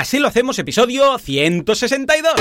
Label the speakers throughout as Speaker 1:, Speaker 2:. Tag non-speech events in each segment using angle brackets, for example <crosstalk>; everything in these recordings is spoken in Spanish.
Speaker 1: Así lo hacemos, episodio 162.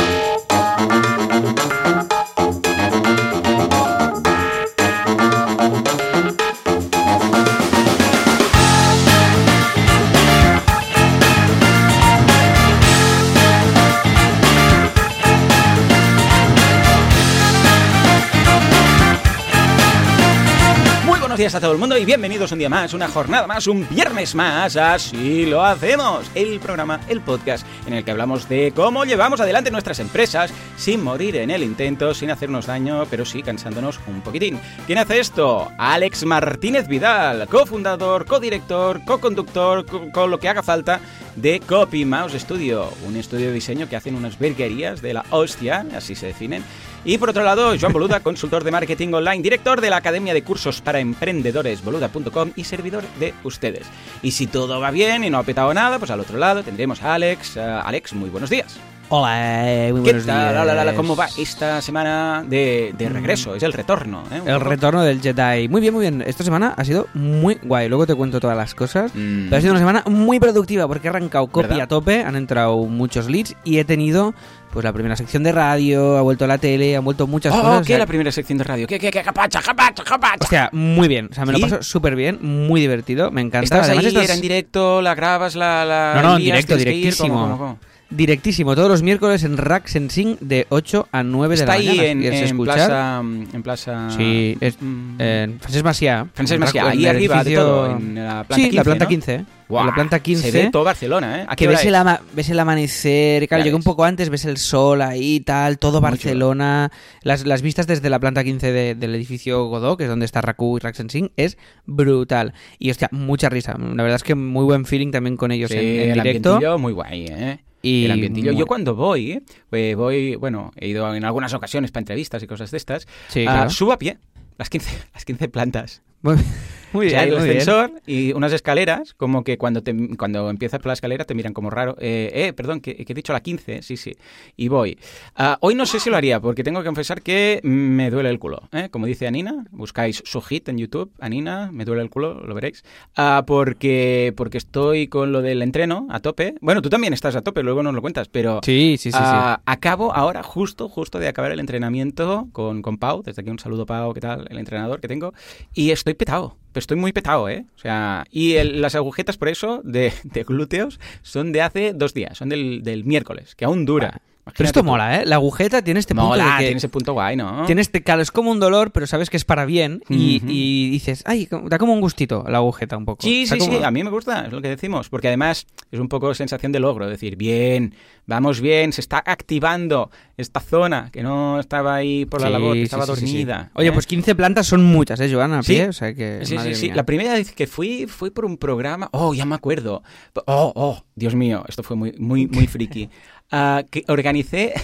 Speaker 1: Días a todo el mundo y bienvenidos un día más, una jornada más, un viernes más. Así lo hacemos. El programa, el podcast en el que hablamos de cómo llevamos adelante nuestras empresas sin morir en el intento, sin hacernos daño, pero sí cansándonos un poquitín. ¿Quién hace esto? Alex Martínez Vidal, cofundador, codirector, co-conductor, co- con lo que haga falta de Copy Mouse Studio, un estudio de diseño que hacen unas verguerías de la hostia, así se definen. Y por otro lado, Joan Boluda, consultor de marketing online, director de la Academia de Cursos para Emprendedores, boluda.com y servidor de ustedes. Y si todo va bien y no ha petado nada, pues al otro lado tendremos a Alex. Eh, Alex, muy buenos días.
Speaker 2: Hola, eh, muy
Speaker 1: ¿Qué
Speaker 2: buenos
Speaker 1: tal?
Speaker 2: días.
Speaker 1: Hola, hola, ¿Cómo va esta semana de, de regreso? Es el retorno. ¿eh?
Speaker 2: El retorno del Jedi. Muy bien, muy bien. Esta semana ha sido muy guay. Luego te cuento todas las cosas.
Speaker 1: Mm.
Speaker 2: Pero ha sido una semana muy productiva porque he arrancado copy
Speaker 1: ¿Verdad?
Speaker 2: a tope, han entrado muchos leads y he tenido pues la primera sección de radio, ha vuelto la tele, han vuelto muchas
Speaker 1: Oh,
Speaker 2: cosas. o
Speaker 1: ¿qué?
Speaker 2: sea,
Speaker 1: La primera sección de radio. ¿Qué, qué, qué? Capacha, capacha, capacha.
Speaker 2: Hostia, muy bien. O sea, me
Speaker 1: ¿Sí?
Speaker 2: lo paso súper bien, muy divertido, me encanta.
Speaker 1: ¿Estás
Speaker 2: Además,
Speaker 1: ahí?
Speaker 2: estas-
Speaker 1: ¿Era en directo? ¿La grabas? ¿La, la
Speaker 2: No, no, en directo, directísimo.
Speaker 1: ¿Cómo, cómo, cómo?
Speaker 2: Directísimo, todos los miércoles en Rack Sensing de 8 a 9 de
Speaker 1: Está
Speaker 2: la
Speaker 1: ahí
Speaker 2: mañana.
Speaker 1: en,
Speaker 2: si quieres
Speaker 1: en
Speaker 2: escuchar.
Speaker 1: plaza, en plaza...
Speaker 2: Sí, es
Speaker 1: Mm.
Speaker 2: en Francesc Macià.
Speaker 1: Francesc
Speaker 2: en
Speaker 1: Macià, ahí
Speaker 2: en
Speaker 1: arriba de todo, en la planta
Speaker 2: sí,
Speaker 1: 15,
Speaker 2: la planta
Speaker 1: ¿no?
Speaker 2: 15. ¿eh?
Speaker 1: Guau,
Speaker 2: en la planta 15.
Speaker 1: Se ve todo Barcelona, ¿eh? ¿A qué
Speaker 2: que ves
Speaker 1: es?
Speaker 2: el, ama- ves el amanecer, claro, llegué un poco antes, ves el sol ahí, tal, todo Barcelona, las, las vistas desde la planta 15 de- del edificio Godó, que es donde está Raku y Raxensing, es brutal. Y hostia, mucha risa. La verdad es que muy buen feeling también con ellos
Speaker 1: Sí,
Speaker 2: en, en
Speaker 1: el
Speaker 2: directo.
Speaker 1: muy guay, ¿eh?
Speaker 2: Y
Speaker 1: el ambientillo. Yo cuando voy, ¿eh? Voy, bueno, he ido en algunas ocasiones para entrevistas y cosas de estas,
Speaker 2: Sí,
Speaker 1: ah, subo a pie las 15, <laughs> las 15 plantas.
Speaker 2: Muy, <laughs> muy
Speaker 1: O sea,
Speaker 2: bien,
Speaker 1: el
Speaker 2: bien.
Speaker 1: ascensor y unas escaleras, como que cuando te, cuando empiezas por la escalera te miran como raro. Eh, eh, perdón, que, que he dicho la 15, sí, sí. Y voy. Ah, hoy no sé si lo haría, porque tengo que confesar que me duele el culo. ¿eh? Como dice Anina, buscáis su hit en YouTube, Anina, me duele el culo, lo veréis. Ah, porque, porque estoy con lo del entreno a tope. Bueno, tú también estás a tope, luego nos lo cuentas, pero...
Speaker 2: Sí, sí, sí, sí.
Speaker 1: Ah, acabo ahora, justo, justo de acabar el entrenamiento con, con Pau. Desde aquí un saludo, Pau, ¿qué tal? El entrenador que tengo. Y estoy petado. pero Estoy muy petado, ¿eh? O sea, y el- las agujetas, por eso, de, de glúteos, son de hace dos días. Son del, del miércoles, que aún dura.
Speaker 2: Pero esto
Speaker 1: tú.
Speaker 2: mola, ¿eh? La agujeta tiene este punto
Speaker 1: Mola,
Speaker 2: de que
Speaker 1: tiene ese punto guay, ¿no?
Speaker 2: tiene este claro, es como un dolor, pero sabes que es para bien y, dices, ay, da como un gustito la agujeta un poco.
Speaker 1: Sí, sí,
Speaker 2: como-
Speaker 1: sí, a mí me gusta, es lo que decimos, porque además es un poco sensación de logro, decir, bien, vamos bien, se está activando esta zona que no estaba ahí por la
Speaker 2: Sí,
Speaker 1: labor, que estaba
Speaker 2: sí, sí, sí.
Speaker 1: dormida.
Speaker 2: Oye,
Speaker 1: ¿eh?
Speaker 2: pues 15 plantas son muchas, ¿eh, Joana?
Speaker 1: Sí.
Speaker 2: pie, o sea que.
Speaker 1: Sí, sí.
Speaker 2: mía.
Speaker 1: La primera vez que fui fue por un programa. Oh, ya me acuerdo. Oh, oh, Dios mío, esto fue muy, muy, muy friki. <laughs> Ah, que organicé. <laughs>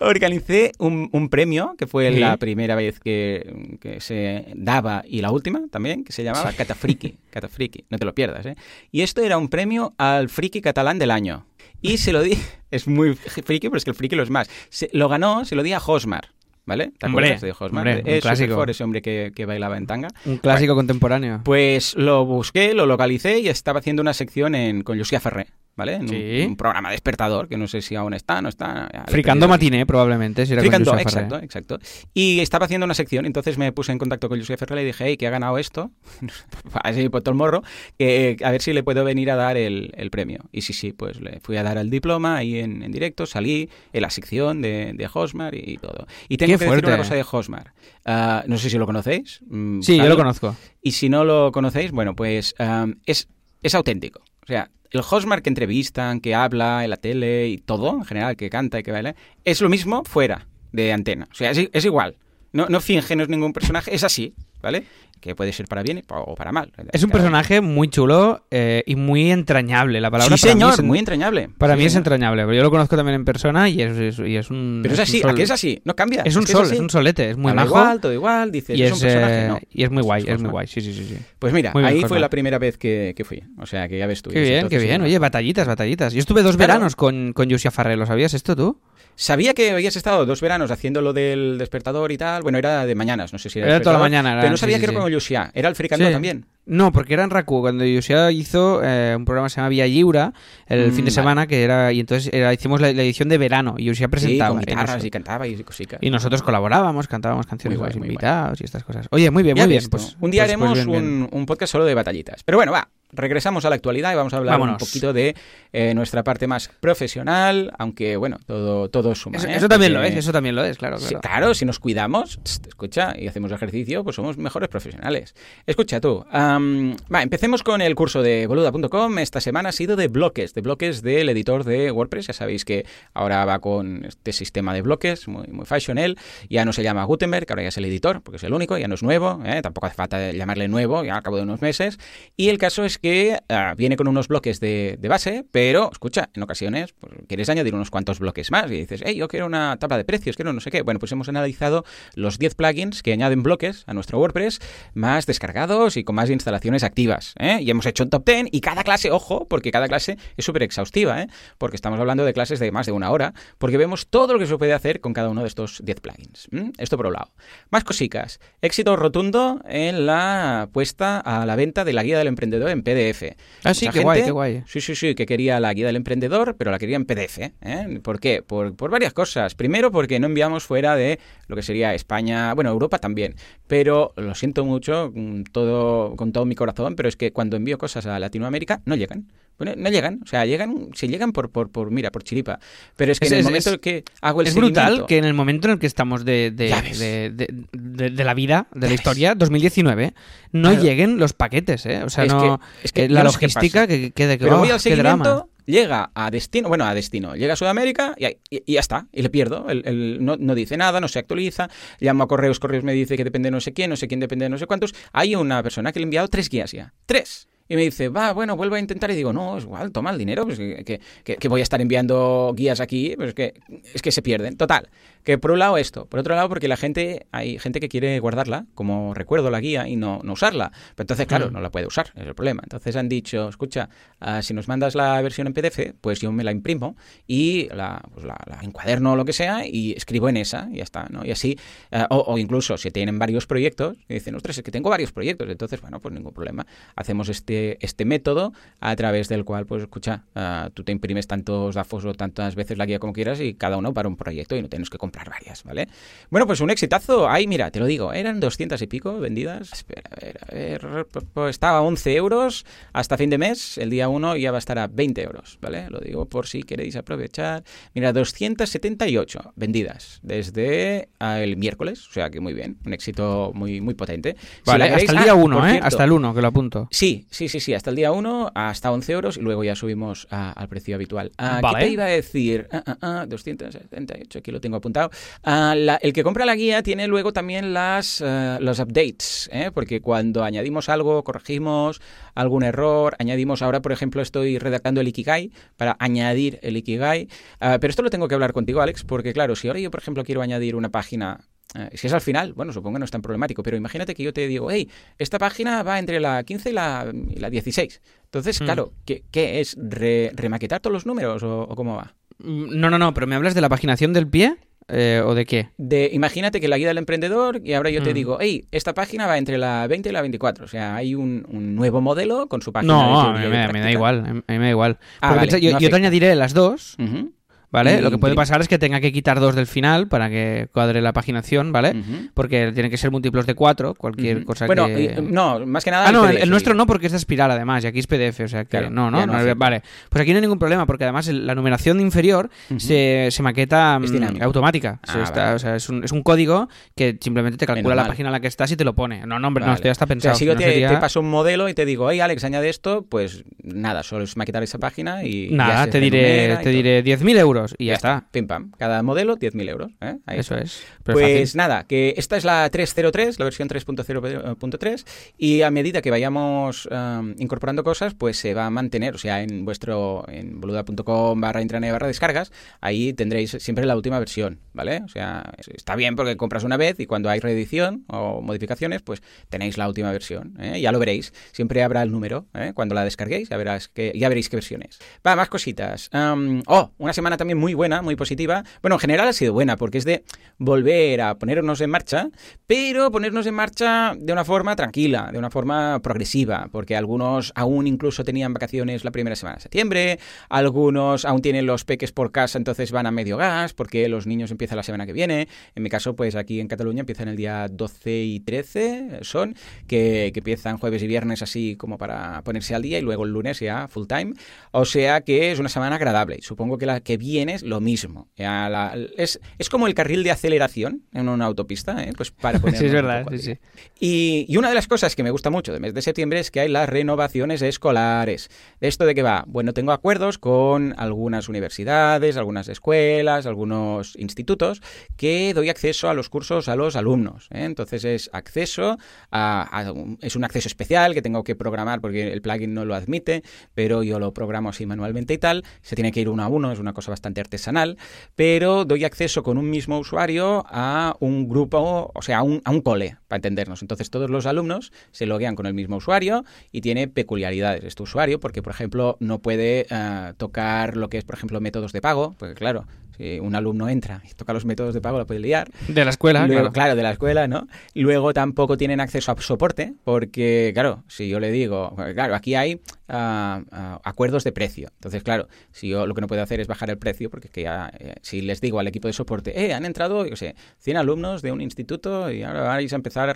Speaker 1: Organicé un, un premio que fue
Speaker 2: Sí.
Speaker 1: la primera vez que, que se daba y la última también, que se llamaba Catafriki. <laughs> Catafriki, no te lo pierdas, ¿eh? Y esto era un premio al friki catalán del año. Y se lo di, <laughs> es muy friki, pero es que el friki lo es más. Se- lo ganó, se lo di a Hosmar, ¿vale? ¿Te
Speaker 2: Hombre,
Speaker 1: acuerdas de Hosmar?
Speaker 2: hombre, un
Speaker 1: es
Speaker 2: clásico.
Speaker 1: Superfor, ese hombre que, que bailaba en tanga.
Speaker 2: Un clásico contemporáneo.
Speaker 1: Pues lo busqué, lo localicé y estaba haciendo una sección en, con Lucía Ferré, ¿vale? En un-
Speaker 2: Sí.
Speaker 1: un, programa despertador, que no sé si aún está, no está.
Speaker 2: Fricando matiné, probablemente. Si era con
Speaker 1: Fricando,
Speaker 2: Josep Ferrer.
Speaker 1: exacto, exacto. Y estaba haciendo una sección, entonces me puse en contacto con Lucía Ferré y le dije, hey, que ha ganado esto, <laughs> así por todo el morro, que a ver si le puedo venir a dar el, el premio. Y sí, sí, pues le fui a dar el diploma ahí en, en directo, salí en la sección de, de Hosmar y, todo. Y tengo
Speaker 2: Qué
Speaker 1: que decir
Speaker 2: fuerte.
Speaker 1: una cosa de Hosmar. Ah, no sé si lo conocéis. mm,
Speaker 2: Sí, yo lo conozco.
Speaker 1: Y si no lo conocéis, bueno, pues um, es, es auténtico. O sea, el Hosmar que entrevistan, que habla en la tele y todo, en general, que canta y que baila, es lo mismo fuera de antena. O sea, es, es igual. No, no finge, no es ningún personaje, es así, ¿vale? Que puede ser para bien o para mal.
Speaker 2: Es un personaje muy chulo eh, y muy entrañable. La palabra
Speaker 1: Sí,
Speaker 2: para mí
Speaker 1: señor,
Speaker 2: es
Speaker 1: muy entrañable.
Speaker 2: Para
Speaker 1: Sí,
Speaker 2: mí es entrañable, pero yo lo conozco también en persona y es, es- y es un.
Speaker 1: Pero es así,
Speaker 2: sol-
Speaker 1: ¿a qué es así? No cambia.
Speaker 2: Es un sol, es un solete, es muy
Speaker 1: Habla
Speaker 2: majo.
Speaker 1: igual, todo igual, dices,
Speaker 2: y
Speaker 1: es, un personaje,
Speaker 2: eh,
Speaker 1: no.
Speaker 2: y es muy guay,
Speaker 1: Es
Speaker 2: muy guay, sí, sí, sí. sí.
Speaker 1: Pues mira,
Speaker 2: Muy
Speaker 1: ahí fue la primera vez que, que fui. O sea, que ya ves tú.
Speaker 2: Qué bien, qué bien. Oye, batallitas, batallitas. Yo estuve dos
Speaker 1: Claro.
Speaker 2: veranos con, con Yusia Farré, ¿lo sabías esto tú?
Speaker 1: Sabía que habías estado dos veranos haciendo lo del despertador y tal. Bueno, era de mañanas, no sé si era.
Speaker 2: Era toda la mañana,
Speaker 1: Pero no sabía
Speaker 2: sí,
Speaker 1: que era
Speaker 2: sí.
Speaker 1: con Lucia. Era el fricando también.
Speaker 2: No, porque era en Raku, cuando Yosia hizo eh, un programa que se llama Vía Lliura el
Speaker 1: Mm,
Speaker 2: fin de
Speaker 1: vale.
Speaker 2: semana, que era, y entonces era- hicimos la, la edición de verano, y
Speaker 1: Sí,
Speaker 2: presentaba.
Speaker 1: con
Speaker 2: en
Speaker 1: guitarras y cantaba y cositas.
Speaker 2: Y nosotros colaborábamos, cantábamos canciones los
Speaker 1: guay,
Speaker 2: invitados y estas cosas. Oye, muy bien, muy bien.
Speaker 1: ves
Speaker 2: Pues,
Speaker 1: tú. un día
Speaker 2: pues- pues
Speaker 1: haremos
Speaker 2: bien, bien.
Speaker 1: Un, un podcast solo de batallitas. Pero bueno, va. Regresamos a la actualidad y vamos a hablar
Speaker 2: Vámonos.
Speaker 1: un poquito de eh, nuestra parte más profesional, aunque bueno, todo, todo suma.
Speaker 2: Eso,
Speaker 1: ¿eh?
Speaker 2: eso también lo es, eso también lo es, claro.
Speaker 1: Sí,
Speaker 2: claro.
Speaker 1: claro, si nos cuidamos, escucha, y hacemos ejercicio, pues somos mejores profesionales. Escucha tú, empecemos con el curso de boluda.com. Esta semana ha sido de bloques, de bloques del editor de WordPress. Ya sabéis que ahora va con este sistema de bloques, muy, muy fashionel. Ya no se llama Gutenberg, ahora ya es el editor, porque es el único, ya no es nuevo, ¿eh? tampoco hace falta llamarle nuevo, ya al cabo de unos meses. Y el caso es que ah, viene con unos bloques de, de base, pero escucha, en ocasiones pues, quieres añadir unos cuantos bloques más y dices, hey, yo quiero una tabla de precios, quiero no sé qué. Bueno, pues hemos analizado los 10 plugins que añaden bloques a nuestro WordPress más descargados y con más instalaciones activas. ¿eh? Y hemos hecho un top 10 y cada clase, ojo, porque cada clase es súper exhaustiva, ¿eh? porque estamos hablando de clases de más de una hora, porque vemos todo lo que se puede hacer con cada uno de estos 10 plugins. Esto por un lado. Más cosicas. Éxito rotundo en la puesta a la venta de la guía del emprendedor en PDF.
Speaker 2: Ah, sí,
Speaker 1: Mucha
Speaker 2: qué guay,
Speaker 1: gente-
Speaker 2: qué guay.
Speaker 1: Sí, sí, sí, que quería la guía del emprendedor, pero la quería en PDF. ¿eh? ¿Por qué? Por, por varias cosas. Primero, porque no enviamos fuera de lo que sería España, bueno, Europa también. Pero lo siento mucho mm, todo, con todo mi corazón, pero es que cuando envío cosas a Latinoamérica no llegan. Bueno, no llegan, o sea, llegan, si llegan por, por, por mira, por chiripa. Pero es que
Speaker 2: Es-
Speaker 1: en el momento
Speaker 2: es-
Speaker 1: en que hago el
Speaker 2: Es brutal que en el momento en el que estamos de, de,
Speaker 1: ves.
Speaker 2: de, de- de- de la vida, de la
Speaker 1: ves.
Speaker 2: historia, 2019, no
Speaker 1: Claro.
Speaker 2: lleguen los paquetes, ¿eh? O sea,
Speaker 1: Es
Speaker 2: no,
Speaker 1: que- es que
Speaker 2: eh, la logística que quede que
Speaker 1: Pero
Speaker 2: oh,
Speaker 1: voy al
Speaker 2: qué drama.
Speaker 1: seguimiento, llega a destino, bueno, a destino, llega a Sudamérica y, ya está, y le pierdo. El- el- no, no dice nada, no se actualiza, llamo a correos, correos me dice que depende de no sé quién, no sé quién depende de no sé cuántos. Hay una persona que le he enviado tres guías ya, tres. Y me dice, va, bueno, vuelvo a intentar. Y digo, no, es igual, toma el dinero, pues que, que- que- que voy a estar enviando guías aquí, pues que es que se pierden. Total, que por un lado esto, por otro lado porque la gente, hay gente que quiere guardarla como recuerdo la guía y no, no usarla. Pero entonces, claro,
Speaker 2: Mm.
Speaker 1: no la puede usar, es el problema. Entonces han dicho, escucha, ah, si nos mandas la versión en PDF, pues yo me la imprimo y la, pues la, la encuaderno o lo que sea y escribo en esa y ya está, ¿no? Y así, ah, o, o incluso si tienen varios proyectos y dicen, ostras, es que tengo varios proyectos, entonces, bueno, pues ningún problema. Hacemos este, este método a través del cual, pues escucha, ah, tú te imprimes tantos DAFOs o tantas veces la guía como quieras y cada uno para un proyecto y no tienes que comprar varias, ¿vale? Bueno, pues un exitazo. Ahí, mira, te lo digo, eran 200 y pico vendidas. Espera, a ver, a ver, pues estaba a 11 euros hasta fin de mes. El día 1 ya va a estar a 20 euros, ¿vale? Lo digo por si queréis aprovechar. Mira, 278 vendidas desde ah, el miércoles, o sea que muy bien, un éxito muy, muy potente. Si
Speaker 2: Vale,
Speaker 1: queréis-
Speaker 2: hasta el
Speaker 1: ah,
Speaker 2: día
Speaker 1: por
Speaker 2: 1, ¿eh?
Speaker 1: cierto,
Speaker 2: Hasta el 1, que lo apunto.
Speaker 1: Sí, sí, sí, sí, hasta el día 1, hasta 11 euros y luego ya subimos a- al precio habitual. Ah,
Speaker 2: Vale.
Speaker 1: ¿Qué te iba a decir? Ah, ah, ah, 278, aquí lo tengo apuntado. Ah, la- el que compra la guía tiene luego también las, eh, los updates, ¿eh? porque cuando añadimos algo, corregimos algún error, añadimos, ahora por ejemplo estoy redactando el Ikigai para añadir el Ikigai, Ah, pero esto lo tengo que hablar contigo Alex, porque claro, si ahora yo por ejemplo quiero añadir una página eh, si es al final, bueno, supongo que no es tan problemático, pero imagínate que yo te digo, hey, esta página va entre la 15 y la, y la 16. Entonces,
Speaker 2: Mm.
Speaker 1: claro, ¿qué, qué es? Re- ¿Remaquetar todos los números o, o cómo va?
Speaker 2: Mm, No, no, no, pero ¿me hablas de la paginación del pie? Eh, ¿O de qué?
Speaker 1: De, imagínate que la guía del emprendedor y ahora yo te
Speaker 2: Mm.
Speaker 1: digo, hey, esta página va entre la 20 y la 24. O sea, hay un, un nuevo modelo con su página
Speaker 2: No,
Speaker 1: de
Speaker 2: a mí me, me da igual, a mí me da igual.
Speaker 1: Ah, vale,
Speaker 2: yo,
Speaker 1: no
Speaker 2: yo te añadiré las dos,
Speaker 1: Ujú,
Speaker 2: ¿vale? Lo que puede pasar es que tenga que quitar dos del final para que cuadre la paginación, ¿vale? Porque tiene que ser múltiplos de cuatro, cualquier
Speaker 1: ujú.
Speaker 2: cosa
Speaker 1: bueno,
Speaker 2: que...
Speaker 1: y- no, más que nada.
Speaker 2: Ah, no, el,
Speaker 1: PDF,
Speaker 2: el nuestro no, porque es de espiral además, y aquí es PDF, o sea que
Speaker 1: Claro,
Speaker 2: no, no,
Speaker 1: no
Speaker 2: no, vale. Pues aquí no hay ningún problema, porque además la numeración inferior se, se maqueta mm, automática. Se
Speaker 1: Ah,
Speaker 2: está-
Speaker 1: vale.
Speaker 2: o sea, es un, es un código que simplemente te calcula
Speaker 1: Menos
Speaker 2: la
Speaker 1: mal.
Speaker 2: página en la que estás y te lo pone. No, no, hombre, no, esto ya está
Speaker 1: O sea,
Speaker 2: pensado.
Speaker 1: si yo te,
Speaker 2: sería-
Speaker 1: te paso un modelo y te digo, hey Alex, añade esto, pues nada, solo es maquetar esa página y.
Speaker 2: Nada, te diré, te diré 10.000 euros y ya, está.
Speaker 1: Pim pam. Cada modelo, 10.000 euros. ¿eh? Ahí
Speaker 2: Eso
Speaker 1: está.
Speaker 2: es. Pero
Speaker 1: Pues
Speaker 2: fácil.
Speaker 1: nada, que esta es la 303, la versión 3.0.3, y a medida que vayamos um, incorporando cosas, pues se va a mantener, o sea, en vuestro, en boluda.com barra intranet barra descargas, ahí tendréis siempre la última versión, ¿vale? O sea, está bien porque compras una vez y cuando hay reedición o modificaciones, pues tenéis la última versión, ¿eh? ya lo veréis, siempre habrá el número, ¿eh? cuando la descarguéis, ya, verás que, ya veréis qué versiones. Va, más cositas. Um, oh, una semana también muy buena, muy positiva. Bueno, en general ha sido buena porque es de volver a ponernos en marcha, pero ponernos en marcha de una forma tranquila, de una forma progresiva, porque algunos aún incluso tenían vacaciones la primera semana de septiembre, algunos aún tienen los peques por casa, entonces van a medio gas, porque los niños empiezan la semana que viene. En mi caso, pues aquí en Cataluña empiezan el día 12 y 13, son, que, que empiezan jueves y viernes así como para ponerse al día y luego el lunes ya full time. O sea que es una semana agradable. Y supongo que la que viene es lo mismo. es, es como el carril de aceleración en una autopista, ¿eh? pues para <laughs> poner.
Speaker 2: sí, es verdad, sí, sí.
Speaker 1: Y, y, una de las cosas que me gusta mucho del mes de septiembre es que hay las renovaciones escolares. ¿De esto de qué va? Bueno, tengo acuerdos con algunas universidades, algunas escuelas, algunos institutos que doy acceso a los cursos a los alumnos. ¿eh? Entonces es acceso a, a, es un acceso especial que tengo que programar porque el plugin no lo admite, pero yo lo programo así manualmente y tal. Se tiene que ir uno a uno, es una cosa bastante artesanal, pero doy acceso con un mismo usuario a un grupo, o sea, a un, a un cole, para entendernos. Entonces todos los alumnos se loguean con el mismo usuario y tiene peculiaridades este usuario, porque por ejemplo no puede uh, tocar lo que es, por ejemplo, métodos de pago, porque claro, si un alumno entra y toca los métodos de pago, lo puede liar.
Speaker 2: De la escuela,
Speaker 1: Luego,
Speaker 2: claro.
Speaker 1: claro. de la escuela, ¿no? Luego tampoco tienen acceso a soporte, porque, claro, si yo le digo, claro, aquí hay acuerdos de precio. Entonces, claro, si yo lo que no puedo hacer es bajar el precio, porque es que ya, eh, si les digo al equipo de soporte, eh, han entrado, yo sé, 100 alumnos de un instituto y ahora vais a empezar a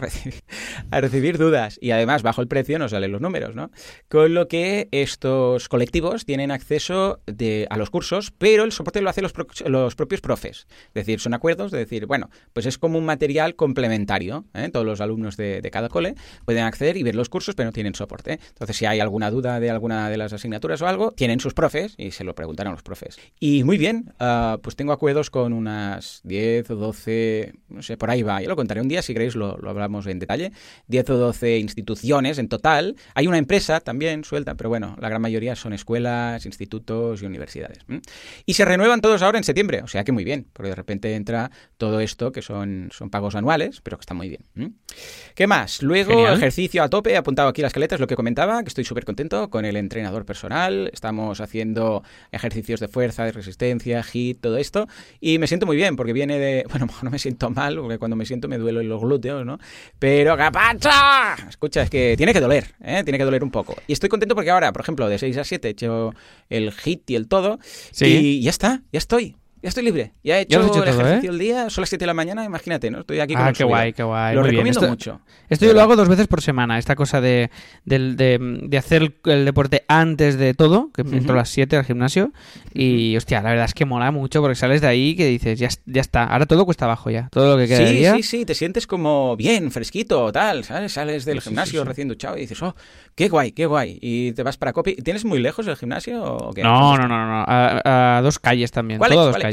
Speaker 1: recibir, <laughs> dudas. Y además, bajo el precio nos salen los números, ¿no? Con lo que estos colectivos tienen acceso de, a los cursos, pero el soporte lo hacen los, los propios profes. Es decir, son acuerdos de decir, bueno, pues es como un material complementario. ¿eh? Todos los alumnos de, de, cada cole pueden acceder y ver los cursos, pero no tienen soporte. Entonces, si hay alguna duda de alguna de las asignaturas o algo, tienen sus profes y se lo preguntan a los profes. Y muy bien, uh, pues tengo acuerdos con unas 10 o 12, no sé, por ahí va. Yo lo contaré un día, si queréis lo, lo hablamos en detalle. 10 o 12 instituciones en total. Hay una empresa también suelta, pero bueno, la gran mayoría son escuelas, institutos y universidades. ¿Mm? Y se renuevan todos ahora en septiembre, o sea que muy bien, porque de repente entra todo esto que son, son pagos anuales, pero que está muy bien. ¿Mm? ¿Qué más? Luego, Genial. ejercicio a tope, he apuntado aquí las caletas, lo que comentaba, que estoy súper contento con el entrenador personal, estamos haciendo ejercicios de fuerza, de resistencia, HIIT, todo esto, y me siento muy bien, porque viene de, <laughs> bueno, no me siento mal, porque cuando me siento me duelen los glúteos, ¿no? Pero, ¡capacha! Escucha, es que tiene que doler, ¿eh? Tiene que doler un poco. Y estoy contento porque ahora, por ejemplo, de 6 a 7 he hecho el HIIT y el todo,
Speaker 2: ¿Sí?
Speaker 1: y ya está, ya estoy. Ya estoy libre. Ya he hecho,
Speaker 2: ¿Ya has hecho
Speaker 1: el
Speaker 2: todo,
Speaker 1: ejercicio
Speaker 2: ¿eh?
Speaker 1: el día, son las 7 de la mañana, imagínate, ¿no? Estoy aquí con
Speaker 2: Ah, qué guay, qué guay.
Speaker 1: Lo
Speaker 2: Muy bien.
Speaker 1: recomiendo
Speaker 2: Esto-
Speaker 1: mucho.
Speaker 2: Esto yo lo hago dos veces por semana, esta cosa de, de, de hacer el, deporte antes de todo, que
Speaker 1: Ujú.
Speaker 2: entro a las 7 al gimnasio, y hostia, la verdad es que mola mucho porque sales de ahí que dices, ya, ya está, ahora todo cuesta abajo ya, todo lo que queda
Speaker 1: Sí,
Speaker 2: día.
Speaker 1: sí, sí, te sientes como bien, fresquito, tal, ¿sabes? Sales del
Speaker 2: Sí,
Speaker 1: gimnasio
Speaker 2: sí, sí.
Speaker 1: recién duchado y dices, oh, qué guay, qué guay. Y te vas para Copi. ¿Tienes muy lejos el gimnasio o qué?
Speaker 2: No, no, no, no, a, a dos calles también, todo dos calles.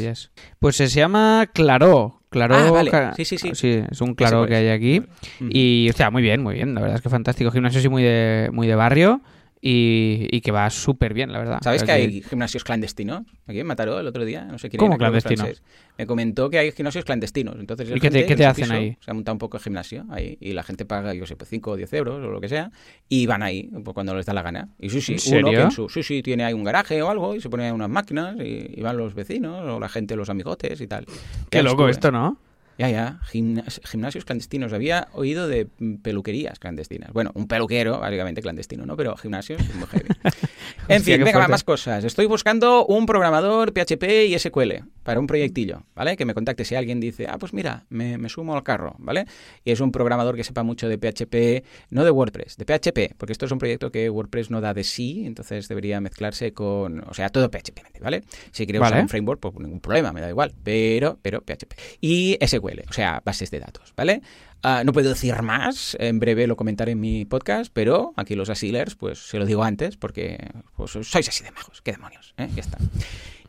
Speaker 2: Pues se llama Claró. Claró,
Speaker 1: Ah, vale. Sí, sí, sí.
Speaker 2: es un
Speaker 1: cuál
Speaker 2: que hay aquí. Y, hostia, muy bien, muy bien. La verdad es que fantástico. Gimnasio sí muy de, muy de barrio y, y que va súper bien, la verdad.
Speaker 1: ¿Sabes que hay gimnasios clandestinos? Aquí en Mataró el otro día, no sé quién
Speaker 2: ¿Cómo
Speaker 1: era, creo que
Speaker 2: clandestino?
Speaker 1: francés. Me comentó que hay gimnasios clandestinos. Entonces,
Speaker 2: ¿Y qué te- qué hacen
Speaker 1: piso
Speaker 2: ahí?
Speaker 1: Se ha montado un poco de gimnasio ahí y la gente paga, yo sé, pues 5 o 10 euros o lo que sea y van ahí pues, cuando les da la gana. Y sí, sí,
Speaker 2: ¿En
Speaker 1: uno que
Speaker 2: serio?
Speaker 1: en su, sí, sí, tiene ahí un garaje o algo y se pone ahí unas máquinas y, y van los vecinos o la gente, los amigotes y tal.
Speaker 2: Qué loco esto, ¿no?
Speaker 1: Ya, ya, gimnas- gimnasios clandestinos. Había oído de peluquerías clandestinas. Bueno, un peluquero, básicamente clandestino, ¿no? Pero gimnasios <laughs> muy heavy. en
Speaker 2: Hostia,
Speaker 1: fin, venga, va, más cosas. Estoy buscando un programador PHP y SQL para un proyectillo, ¿vale? Que me contacte si alguien dice, ah, pues mira, me, me sumo al carro, ¿vale? Y es un programador que sepa mucho de PHP, no de WordPress, de PHP, porque esto es un proyecto que WordPress no da de sí, entonces debería mezclarse con, o sea, todo PHP, ¿vale? Si quiere usar un framework, pues ningún problema, me da igual, pero, pero PHP. Y SQL, o sea, bases de datos, ¿vale? Ah, no puedo decir más, en breve lo comentaré en mi podcast, pero aquí los asilers, pues se lo digo antes, porque pues, sois así de majos, qué demonios, ¿eh? Ya está.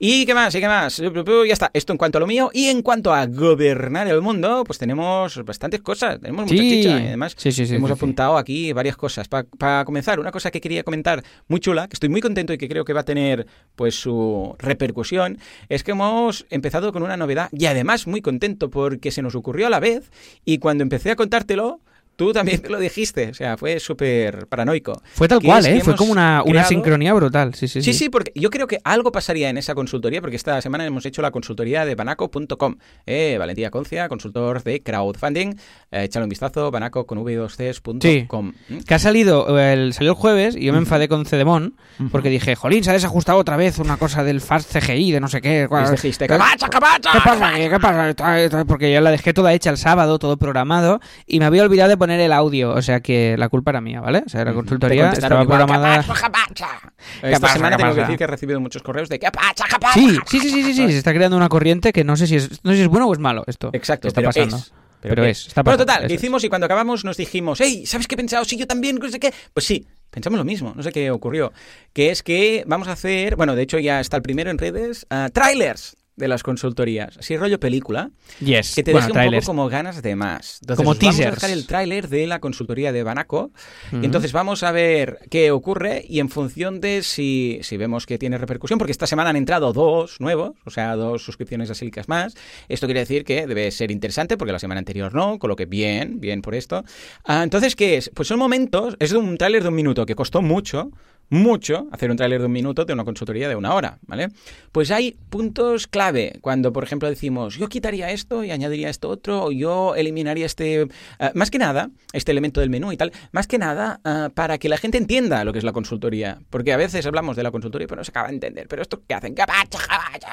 Speaker 1: ¿Y qué más? ¿Y qué más? Ya está, esto en cuanto a lo mío. Y en cuanto a gobernar el mundo, pues tenemos bastantes cosas, tenemos mucha
Speaker 2: Sí.
Speaker 1: chicha. Y además,
Speaker 2: Sí, sí, sí,
Speaker 1: hemos apuntado aquí varias cosas. Para comenzar, una cosa que quería comentar muy chula, que estoy muy contento y que creo que va a tener pues su repercusión, es que hemos empezado con una novedad y además muy contento porque se nos ocurrió a la vez y cuando empecé a contártelo, Tú también <laughs> lo dijiste, o sea, fue súper paranoico.
Speaker 2: Fue tal cual, ¿eh? Fue como una, una
Speaker 1: creado-
Speaker 2: sincronía brutal. Sí, sí,
Speaker 1: Sí,
Speaker 2: sí.
Speaker 1: sí, porque yo creo que algo pasaría en esa consultoría, porque esta semana hemos hecho la consultoría de banaco.com. Eh, Valentía Concia, consultor de crowdfunding. Eh, échale un vistazo, banaco con v2cs.com. ¿Mm?
Speaker 2: Que ha salido el, salió el jueves y yo me enfadé con Cedemon porque dije, jolín, se ha desajustado otra vez una cosa del Fast CGI, de no sé qué.
Speaker 1: Les dijiste,
Speaker 2: ¿Qué
Speaker 1: "Cabacha, cabacha".
Speaker 2: pasa? ¿Qué, qué pasa? Está- está- Porque yo la dejé toda hecha el sábado, todo programado, y me había olvidado de poner el audio, o sea que la culpa era mía, ¿vale? O sea, la consultoría estaba programada... ¿Qué
Speaker 1: Esta
Speaker 2: pasa,
Speaker 1: semana
Speaker 2: qué
Speaker 1: tengo que
Speaker 2: pasa?
Speaker 1: decir que he recibido muchos correos de capacha, capacha.
Speaker 2: Sí, sí, sí, sí, sí, se está creando una corriente que no sé si es, no sé si es bueno o es malo esto.
Speaker 1: Exacto,
Speaker 2: está
Speaker 1: pero
Speaker 2: pasando.
Speaker 1: es.
Speaker 2: Pero
Speaker 1: ¿qué?
Speaker 2: es, está
Speaker 1: bueno, total,
Speaker 2: es.
Speaker 1: hicimos y cuando acabamos nos dijimos, hey, ¿sabes qué he pensado? Sí, yo también, no sé qué. Pues sí, pensamos lo mismo, no sé qué ocurrió. Que es que vamos a hacer, bueno, de hecho ya está el primero en redes, ah, trailers de las consultorías, así rollo película,
Speaker 2: Yes,
Speaker 1: que te
Speaker 2: bueno,
Speaker 1: deje un
Speaker 2: trailers.
Speaker 1: poco como ganas de más. Entonces,
Speaker 2: Como
Speaker 1: os vamos a dejar el tráiler de la consultoría de Banaco
Speaker 2: Ujú.
Speaker 1: y entonces vamos a ver qué ocurre y en función de si, si vemos que tiene repercusión, porque esta semana han entrado dos nuevos, o sea, dos suscripciones asílicas más. Esto quiere decir que debe ser interesante porque la semana anterior no, con lo que bien, bien por esto. Ah, entonces, ¿qué es? Pues son momentos, es un tráiler de un minuto que costó mucho, mucho hacer un tráiler de un minuto de una consultoría de una hora, ¿vale? Pues hay puntos clave cuando, por ejemplo, decimos, yo quitaría esto y añadiría esto otro, o yo eliminaría este, ah, más que nada, este elemento del menú y tal, más que nada ah, para que la gente entienda lo que es la consultoría, porque a veces hablamos de la consultoría pero no se acaba de entender, pero esto qué hacen,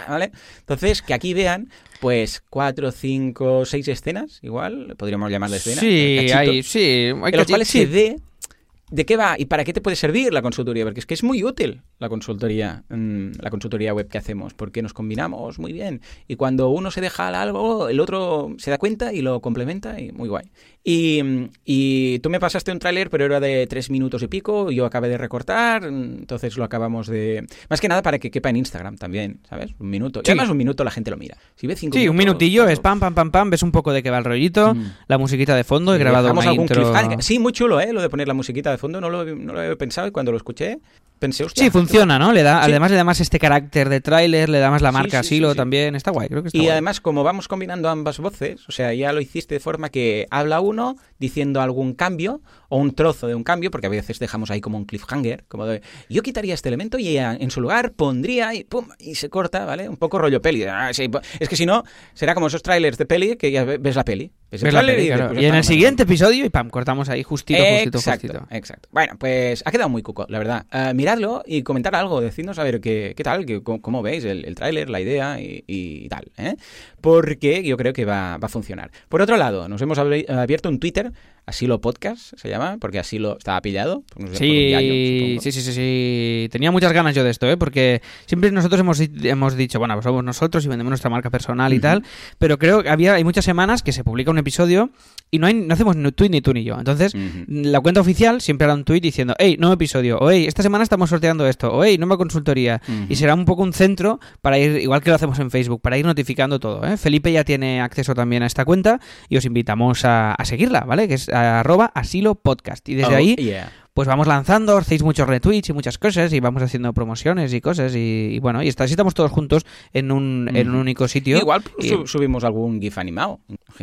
Speaker 1: ¿vale? Entonces, que aquí vean, pues, cuatro, cinco, seis escenas, igual, podríamos llamarle escenas.
Speaker 2: Sí, hay, sí, hay
Speaker 1: en
Speaker 2: cachi-
Speaker 1: cuales
Speaker 2: sí.
Speaker 1: se ve de qué va y para qué te puede servir la consultoría, porque es que es muy útil la consultoría, mm, la consultoría web que hacemos, porque nos combinamos muy bien y cuando uno se deja algo, el otro se da cuenta y lo complementa y muy guay. Y, mm, y tú me pasaste un tráiler, pero era de tres minutos y pico, yo acabé de recortar, mm, entonces lo acabamos de... Más que nada para que quepa en Instagram también, ¿sabes? Un minuto. Y
Speaker 2: Sí.
Speaker 1: además un minuto la gente lo mira. Si ve cinco
Speaker 2: Sí, un
Speaker 1: minutos,
Speaker 2: minutillo,
Speaker 1: todo-
Speaker 2: es pam, pam, pam, pam, ves un poco de qué va el rollito,
Speaker 1: Mm.
Speaker 2: la musiquita de fondo, he grabado una
Speaker 1: algún
Speaker 2: intro...
Speaker 1: cliffhanger. Sí, muy chulo, ¿eh? Lo de poner la musiquita de fondo, no lo, no lo había pensado y cuando lo escuché pensé.
Speaker 2: Sí, funciona, ¿no? Le da,
Speaker 1: Sí.
Speaker 2: Además le da más este carácter de tráiler, le da más la marca
Speaker 1: sí, sí,
Speaker 2: también, está guay, creo que está
Speaker 1: Y
Speaker 2: guay.
Speaker 1: además, como vamos combinando ambas voces, o sea, ya lo hiciste de forma que habla uno diciendo algún cambio o un trozo de un cambio, porque a veces dejamos ahí como un cliffhanger, como de yo quitaría este elemento y ella en su lugar pondría y pum, y se corta, ¿vale? Un poco rollo peli. Ah, sí, es que si no, será como esos trailers de peli que ya ve- ves la peli. Ves
Speaker 2: la peli,
Speaker 1: y
Speaker 2: claro.
Speaker 1: después
Speaker 2: Y
Speaker 1: ya
Speaker 2: en el siguiente episodio y pam, cortamos ahí justito, justito,
Speaker 1: exacto,
Speaker 2: justito.
Speaker 1: exacto. Bueno, pues ha quedado muy cuco, la verdad. Ah, miradlo y comentar algo, decidnos a ver qué, qué tal, qué- cómo, cómo veis el, el tráiler, la idea y, y tal, ¿eh? Porque yo creo que va, va a funcionar. Por otro lado, nos hemos abierto un Twitter, Asilo Podcast se llama, porque Asilo estaba pillado. no sé, por un
Speaker 2: Sí, sí, sí, sí, sí. Tenía muchas ganas yo de esto, ¿eh? Porque siempre nosotros hemos, hemos dicho, bueno, pues somos nosotros y vendemos nuestra marca personal y tal, pero creo que había, hay muchas semanas que se publica un episodio y no, hay, no hacemos ni tweet ni tú ni yo. Entonces, la cuenta oficial siempre hará un tweet diciendo, hey, nuevo episodio, o hey, esta semana estamos sorteando esto, o hey, nueva consultoría. Y será un poco un centro para ir, igual que lo hacemos en Facebook, para ir notificando todo. ¿eh? Felipe ya tiene acceso también a esta cuenta y os invitamos a, a seguirla, ¿vale? Que es arroba asilo podcast. Y desde
Speaker 1: Oh,
Speaker 2: ahí
Speaker 1: yeah.
Speaker 2: pues vamos lanzando, hacéis muchos retweets y muchas cosas y vamos haciendo promociones y cosas y, y bueno, y está- así estamos todos juntos en un, en un
Speaker 1: Ujú.
Speaker 2: único sitio.
Speaker 1: Igual
Speaker 2: y,
Speaker 1: subimos algún GIF animado.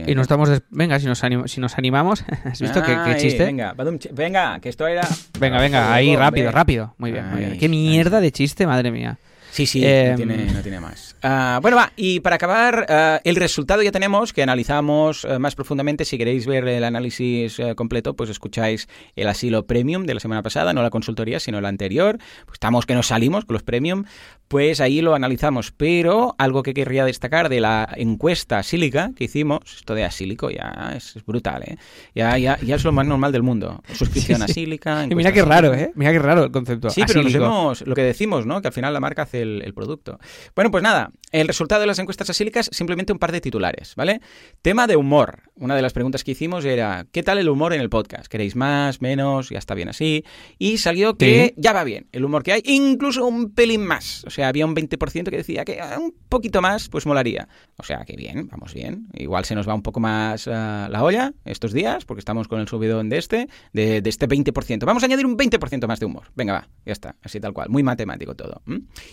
Speaker 2: y no estamos... Venga, si nos, anim- si nos animamos, <laughs> ¿has visto qué, chiste?
Speaker 1: Venga, venga, que esto era...
Speaker 2: Venga, venga, ahí rápido, rápido. Muy bien, muy bien. Qué mierda de chiste, madre mía.
Speaker 1: Sí, sí,
Speaker 2: Eh,
Speaker 1: no, tiene, no tiene más. Ah, bueno, va, y para acabar, ah, el resultado ya tenemos, que analizamos eh, más profundamente. Si queréis ver el análisis eh, completo, pues escucháis el asilo premium de la semana pasada, no la consultoría, sino la anterior. Pues estamos que nos salimos con los premium, pues ahí lo analizamos. Pero algo que querría destacar de la encuesta asílica que hicimos, esto de asílico ya es, es brutal, ¿eh? Ya, ya, ya es lo más normal del mundo. Suscripción <laughs>
Speaker 2: Sí, sí.
Speaker 1: asílica.
Speaker 2: Y mira qué raro. ¿eh? Mira qué raro el concepto.
Speaker 1: Sí, pero nos hemos, lo que decimos, ¿no? Que al final la marca hace el, el producto. Bueno, pues nada, el resultado de las encuestas asílicas, simplemente un par de titulares, ¿vale? Tema de humor. Una de las preguntas que hicimos era, ¿qué tal el humor en el podcast? ¿Queréis más, menos? Ya está bien así. Y salió que
Speaker 2: Sí.
Speaker 1: ya va bien el humor que hay, incluso un pelín más. O sea, había un 20% que decía que ah, un poquito más, pues molaría. O sea, que bien, vamos bien. Igual se nos va un poco más ah, la olla estos días, porque estamos con el subidón de este, de, este 20%. Vamos a añadir un 20% más de humor. Venga, va, ya está, así tal cual. Muy matemático todo.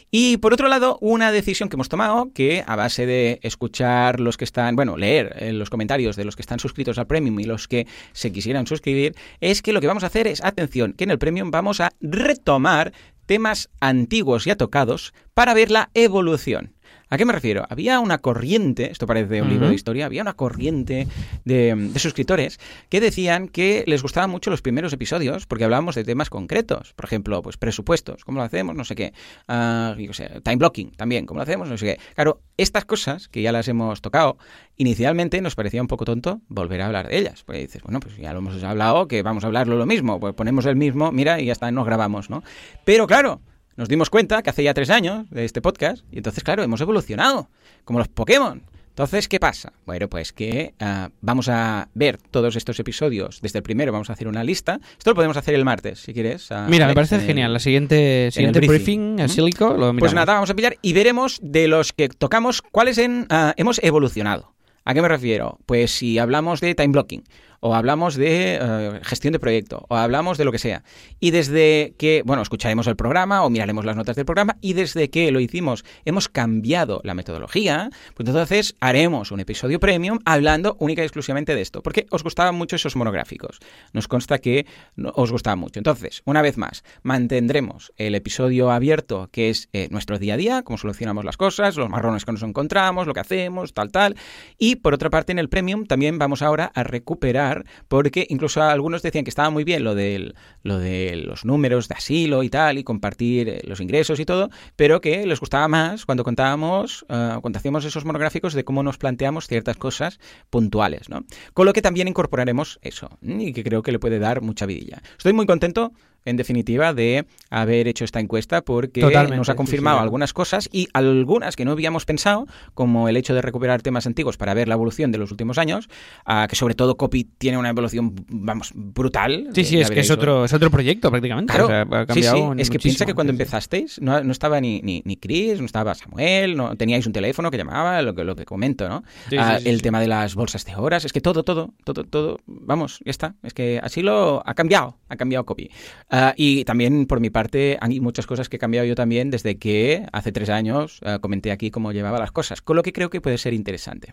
Speaker 1: Y por otro lado, una decisión que hemos tomado, que a base de escuchar los que están, bueno, leer eh, los comentarios de los que están suscritos al Premium y los que se quisieran suscribir, es que lo que vamos a hacer es, atención, que en el Premium vamos a retomar temas antiguos ya tocados para ver la evolución. ¿A qué me refiero? Había una corriente, esto parece un libro de historia, había una corriente de, suscriptores que decían que les gustaban mucho los primeros episodios porque hablábamos de temas concretos. Por ejemplo, pues presupuestos, ¿cómo lo hacemos? No sé qué. Uh, yo sé, time blocking también, ¿cómo lo hacemos? No sé qué. Claro, estas cosas que ya las hemos tocado, inicialmente nos parecía un poco tonto volver a hablar de ellas. Pues dices, bueno, pues ya lo hemos hablado, que vamos a hablarlo lo mismo. Pues ponemos el mismo, mira, y ya está, nos grabamos, ¿no? Pero claro, nos dimos cuenta que hace ya tres años de este podcast y entonces, claro, hemos evolucionado, como los Pokémon. Entonces, ¿qué pasa? Bueno, pues que ah, vamos a ver todos estos episodios. Desde el primero vamos a hacer una lista. Esto lo podemos hacer el martes, si quieres.
Speaker 2: Mira, me parece genial. la siguiente, siguiente briefing, el sílico, lo
Speaker 1: Pues nada, vamos a pillar y veremos de los que tocamos cuáles en, ah, hemos evolucionado. ¿A qué me refiero? Pues si hablamos de time blocking o hablamos de eh, gestión de proyecto, o hablamos de lo que sea. Y desde que, bueno, escucharemos el programa o miraremos las notas del programa, y desde que lo hicimos hemos cambiado la metodología, pues entonces haremos un episodio premium hablando única y exclusivamente de esto, porque os gustaban mucho esos monográficos. Nos consta que os gustaban mucho. Entonces, una vez más, mantendremos el episodio abierto, que es eh, nuestro día a día, cómo solucionamos las cosas, los marrones que nos encontramos, lo que hacemos, tal, tal. Y por otra parte, en el premium también vamos ahora a recuperar porque incluso algunos decían que estaba muy bien lo, del, lo de los números de asilo y tal, y compartir eh, los ingresos y todo, pero que les gustaba más cuando contábamos, uh, cuando hacíamos esos monográficos de cómo nos planteamos ciertas cosas puntuales, ¿no? Con lo que también incorporaremos eso, y que creo que le puede dar mucha vidilla. Estoy muy contento en definitiva, de haber hecho esta encuesta porque nos ha confirmado algunas cosas y algunas que no habíamos pensado, como el hecho de recuperar temas antiguos para ver la evolución de los últimos años, uh, que sobre todo Copy tiene una evolución, vamos, brutal.
Speaker 2: Sí, sí, es que es otro, es otro proyecto prácticamente. Claro, ha cambiado
Speaker 1: es que piensa que cuando empezasteis no, no, estaba ni, ni, ni, Chris, no estaba Samuel, no teníais un teléfono que llamaba, lo que, lo que comento, ¿no? Uh, el tema de las bolsas de horas, es que todo, todo, todo, todo, vamos, ya está. Es que así lo ha cambiado, ha cambiado Copy. Uh, y también, por mi parte, hay muchas cosas que he cambiado yo también desde que hace tres años uh, comenté aquí cómo llevaba las cosas, con lo que creo que puede ser interesante.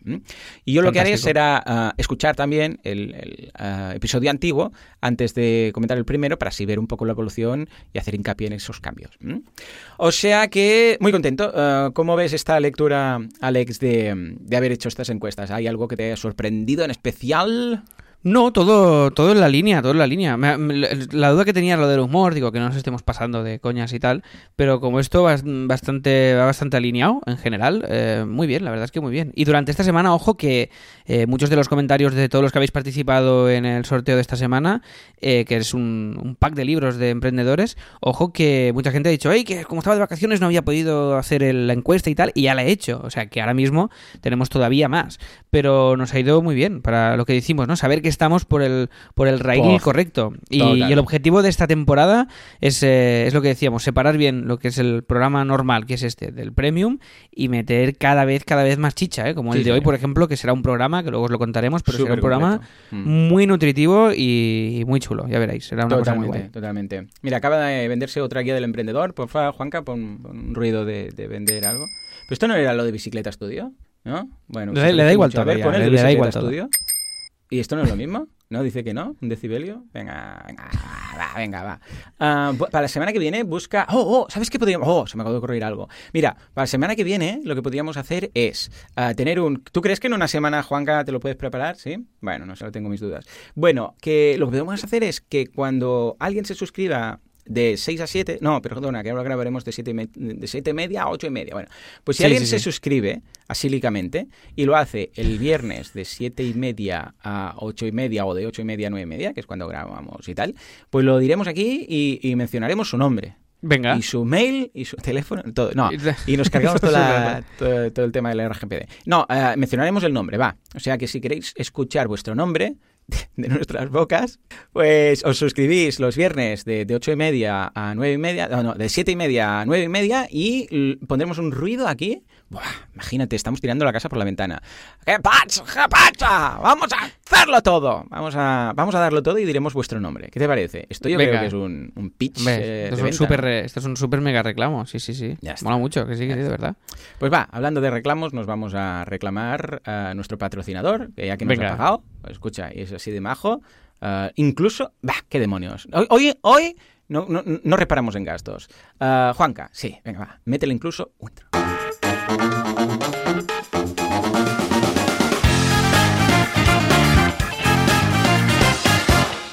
Speaker 1: Y yo lo que haré será uh, escuchar también el, el episodio antiguo antes de comentar el primero para así ver un poco la evolución y hacer hincapié en esos cambios. O sea que, muy contento. ¿Cómo ves esta lectura, Alex, de, de haber hecho estas encuestas? ¿Hay algo que te haya sorprendido en especial?
Speaker 2: No, todo, todo en la línea, todo en la línea. la duda que tenía lo del humor, digo que no nos estemos pasando de coñas y tal, pero como esto va bastante, va bastante alineado en general, eh, muy bien, la verdad es que muy bien. Y durante esta semana, ojo que eh, muchos de los comentarios de todos los que habéis participado en el sorteo de esta semana, eh, que es un, pack de libros de emprendedores, ojo que mucha gente ha dicho, hey, que como estaba de vacaciones no había podido hacer la encuesta y tal, y ya la he hecho. O sea que ahora mismo tenemos todavía más. Pero nos ha ido muy bien para lo que decimos, ¿no? Saber que estamos por el, por el raíl correcto. Y, el objetivo de esta temporada es, eh, es lo que decíamos, separar bien lo que es el programa normal, que es este, del premium, y meter cada vez, cada vez más chicha, ¿eh? como el de hoy, por ejemplo, que será un programa, que luego os lo contaremos, pero será un programa mm. muy nutritivo y muy chulo, ya veréis. Será una
Speaker 1: totalmente,
Speaker 2: cosa muy guay.
Speaker 1: Totalmente. Mira, acaba de venderse otra guía del emprendedor. Por favor, Juanca, pon, un ruido de, vender algo. Pero esto no era lo de Bicicleta Estudio, ¿no?
Speaker 2: Bueno, le, da igual todo. Le, da igual todo.
Speaker 1: ¿Y esto no es lo mismo? ¿No? Dice que no, un decibelio. Venga, venga, va, venga, va. Ah, para la semana que viene busca... Oh, oh, ¿sabes qué podríamos...? Oh, se me acabó de ocurrir algo. Mira, para la semana que viene lo que podríamos hacer es ah, tener un... ¿Tú crees que en una semana, Juanca, te lo puedes preparar? ¿Sí? Bueno, no sé, tengo mis dudas. Bueno, que lo que podemos hacer es que cuando alguien se suscriba de 6 a 7, no, perdona, que ahora grabaremos de 7 de siete y media a 8 y media. Bueno, pues si alguien se suscribe asílicamente y lo hace el viernes de 7 y media a 8 y media o de 8 y media a 9 y media, que es cuando grabamos y tal, pues lo diremos aquí y, mencionaremos su nombre.
Speaker 2: Venga.
Speaker 1: Y su mail y su teléfono, todo. No, <laughs> y nos cargamos <laughs> todo, todo, el tema del RGPD. No, eh, mencionaremos el nombre, va. O sea que si queréis escuchar vuestro nombre, de nuestras bocas, pues os suscribís los viernes de, de 8 y media a 9 y media, no, no, de 7 y media a 9 y media y pondremos un ruido aquí. Buah, imagínate, estamos tirando la casa por la ventana. ¿Qué pasa? ¿Qué pasa? Vamos a hacerlo todo. Vamos a, vamos a darlo todo y diremos vuestro nombre. ¿Qué te parece? Esto yo
Speaker 2: Venga.
Speaker 1: creo que es un, un pitch eh,
Speaker 2: esto, es un super, esto es un super mega reclamo, sí, sí, sí.
Speaker 1: Ya está.
Speaker 2: Mola mucho, que sí, que sí, de verdad.
Speaker 1: Pues va, hablando de reclamos, nos vamos a reclamar a nuestro patrocinador, que ya que nos
Speaker 2: Venga.
Speaker 1: ha pagado, escucha, y es así de majo. ah, incluso, bah, qué demonios. Hoy, hoy, hoy no, no, no reparamos en gastos. Ah, Juanca, sí, venga, va, métele incluso un.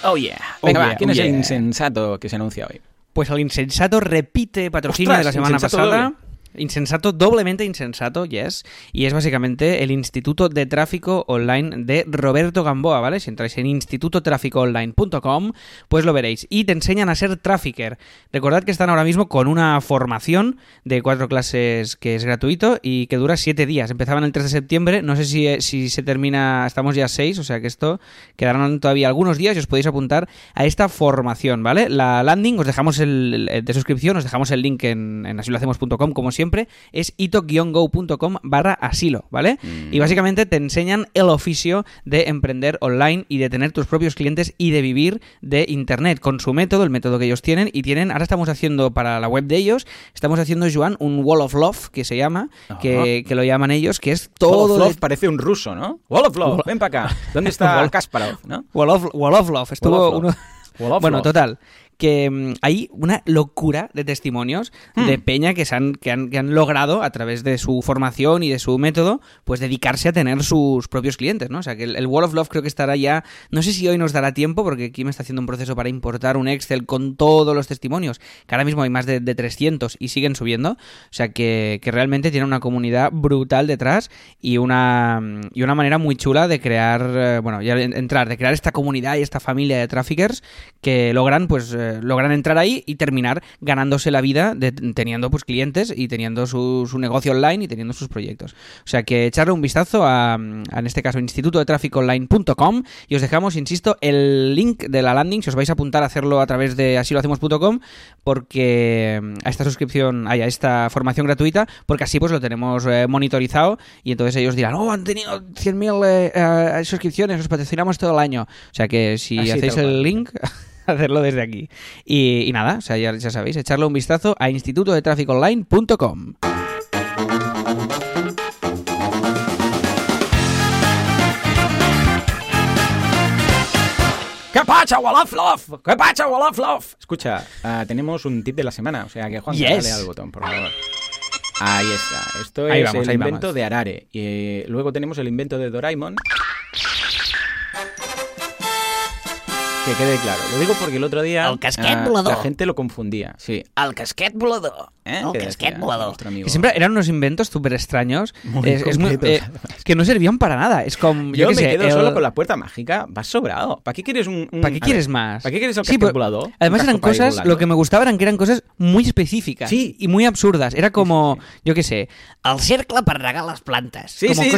Speaker 1: Oh yeah.
Speaker 2: Oh
Speaker 1: Venga, va,
Speaker 2: yeah,
Speaker 1: ¿quién
Speaker 2: oh
Speaker 1: es el insensato que se anuncia hoy?
Speaker 2: Pues el insensato repite patrocinio
Speaker 1: Ostras,
Speaker 2: de la semana pasada. Insensato, doblemente insensato, yes. Y es básicamente el Instituto de Tráfico Online de Roberto Gamboa, ¿vale? Si entráis en institutotráficoonline.com, pues lo veréis. Y te enseñan a ser trafficker. Recordad que están ahora mismo con una formación de cuatro clases que es gratuito y que dura siete días. Empezaban el 3 de septiembre, no sé si, si se termina, estamos ya 6, o sea que esto quedarán todavía algunos días y os podéis apuntar a esta formación, ¿vale? La landing, os dejamos el, de suscripción, os dejamos el link en, en como siempre, es ito-go.com barra asilo, ¿vale? Y básicamente te enseñan el oficio de emprender online y de tener tus propios clientes y de vivir de internet con su método, el método que ellos tienen y tienen, ahora estamos haciendo para la web de ellos, estamos haciendo, Joan, un Wall of Love que se llama, que, que lo llaman ellos, que es
Speaker 1: Wall
Speaker 2: todo... de-
Speaker 1: parece un ruso, ¿no? Wall of Love, ven para acá. ¿Dónde está <laughs>
Speaker 2: Wall-
Speaker 1: Kasparov, no?
Speaker 2: Wall of, Wall of Love. Estuvo
Speaker 1: Wall of Love.
Speaker 2: uno... Bueno, total. Que mm, hay una locura de testimonios
Speaker 1: Hmm.
Speaker 2: de peña que, se han, que, han, que han logrado, a través de su formación y de su método, pues dedicarse a tener sus propios clientes, ¿no? O sea, que el, el Wall of Love creo que estará ya... No sé si hoy nos dará tiempo, porque aquí me está haciendo un proceso para importar un Excel con todos los testimonios, que ahora mismo hay más de, de 300 y siguen subiendo. O sea, que, que realmente tiene una comunidad brutal detrás y una, y una manera muy chula de crear, eh, bueno, ya en- entrar, de crear esta comunidad y esta familia de traffickers que logran, pues, eh, logran entrar ahí y terminar ganándose la vida de, teniendo, pues, clientes y teniendo su, su negocio online y teniendo sus proyectos. O sea, que echarle un vistazo a, a, en este caso, instituto de online.com y os dejamos, insisto, el link de la landing si os vais a apuntar a hacerlo a través de asilohacemos.com porque mm, a esta suscripción, ay, a esta formación gratuita, porque así pues lo tenemos eh, monitorizado y entonces ellos dirán, oh, han tenido 100.000 eh, eh, suscripciones, os patrocinamos todo el año. O sea que si
Speaker 1: Así,
Speaker 2: hacéis el link, <laughs> <laughs> hacerlo desde aquí. Y, y nada, o sea, ya, ya sabéis, echarle un vistazo a institutodetráficoonline.com.
Speaker 1: ¿Qué pacha, Wall of Love? ¿Qué pacha, Wall of Love? Escucha, ah, tenemos un tip de la semana, o sea que Juan,
Speaker 2: Yes.
Speaker 1: dale al botón, por favor. Ahí está. Esto
Speaker 2: Ahí
Speaker 1: es
Speaker 2: vamos,
Speaker 1: el invento
Speaker 2: vamos.
Speaker 1: de Arare. Y eh, luego tenemos el invento de Doraemon. Que quede claro. Lo digo porque el otro día
Speaker 3: El casquet
Speaker 1: ah,
Speaker 3: volador.
Speaker 1: la gente lo confundía. Sí.
Speaker 3: El casquet volador.
Speaker 1: ¿Eh?
Speaker 3: El
Speaker 1: Que amigo.
Speaker 2: Que siempre eran unos inventos súper extraños.
Speaker 1: Muy
Speaker 2: es, es muy- eh, que no servían para nada. Es como. <laughs> Yo,
Speaker 1: me
Speaker 2: sé,
Speaker 1: quedo
Speaker 2: el-
Speaker 1: solo con la puerta mágica. Vas sobrado. ¿Para qué quieres un...? un-
Speaker 2: ¿Para qué quieres más?
Speaker 1: ¿Para qué quieres el
Speaker 2: Sí, pues,
Speaker 1: volador?
Speaker 2: Además eran
Speaker 1: casco para
Speaker 2: cosas,
Speaker 1: volando.
Speaker 2: lo que me gustaba eran que eran cosas muy específicas
Speaker 1: Sí.
Speaker 2: y muy absurdas. Era como, yo qué sé,
Speaker 3: El cercle per regar les plantes.
Speaker 1: Sí,
Speaker 2: como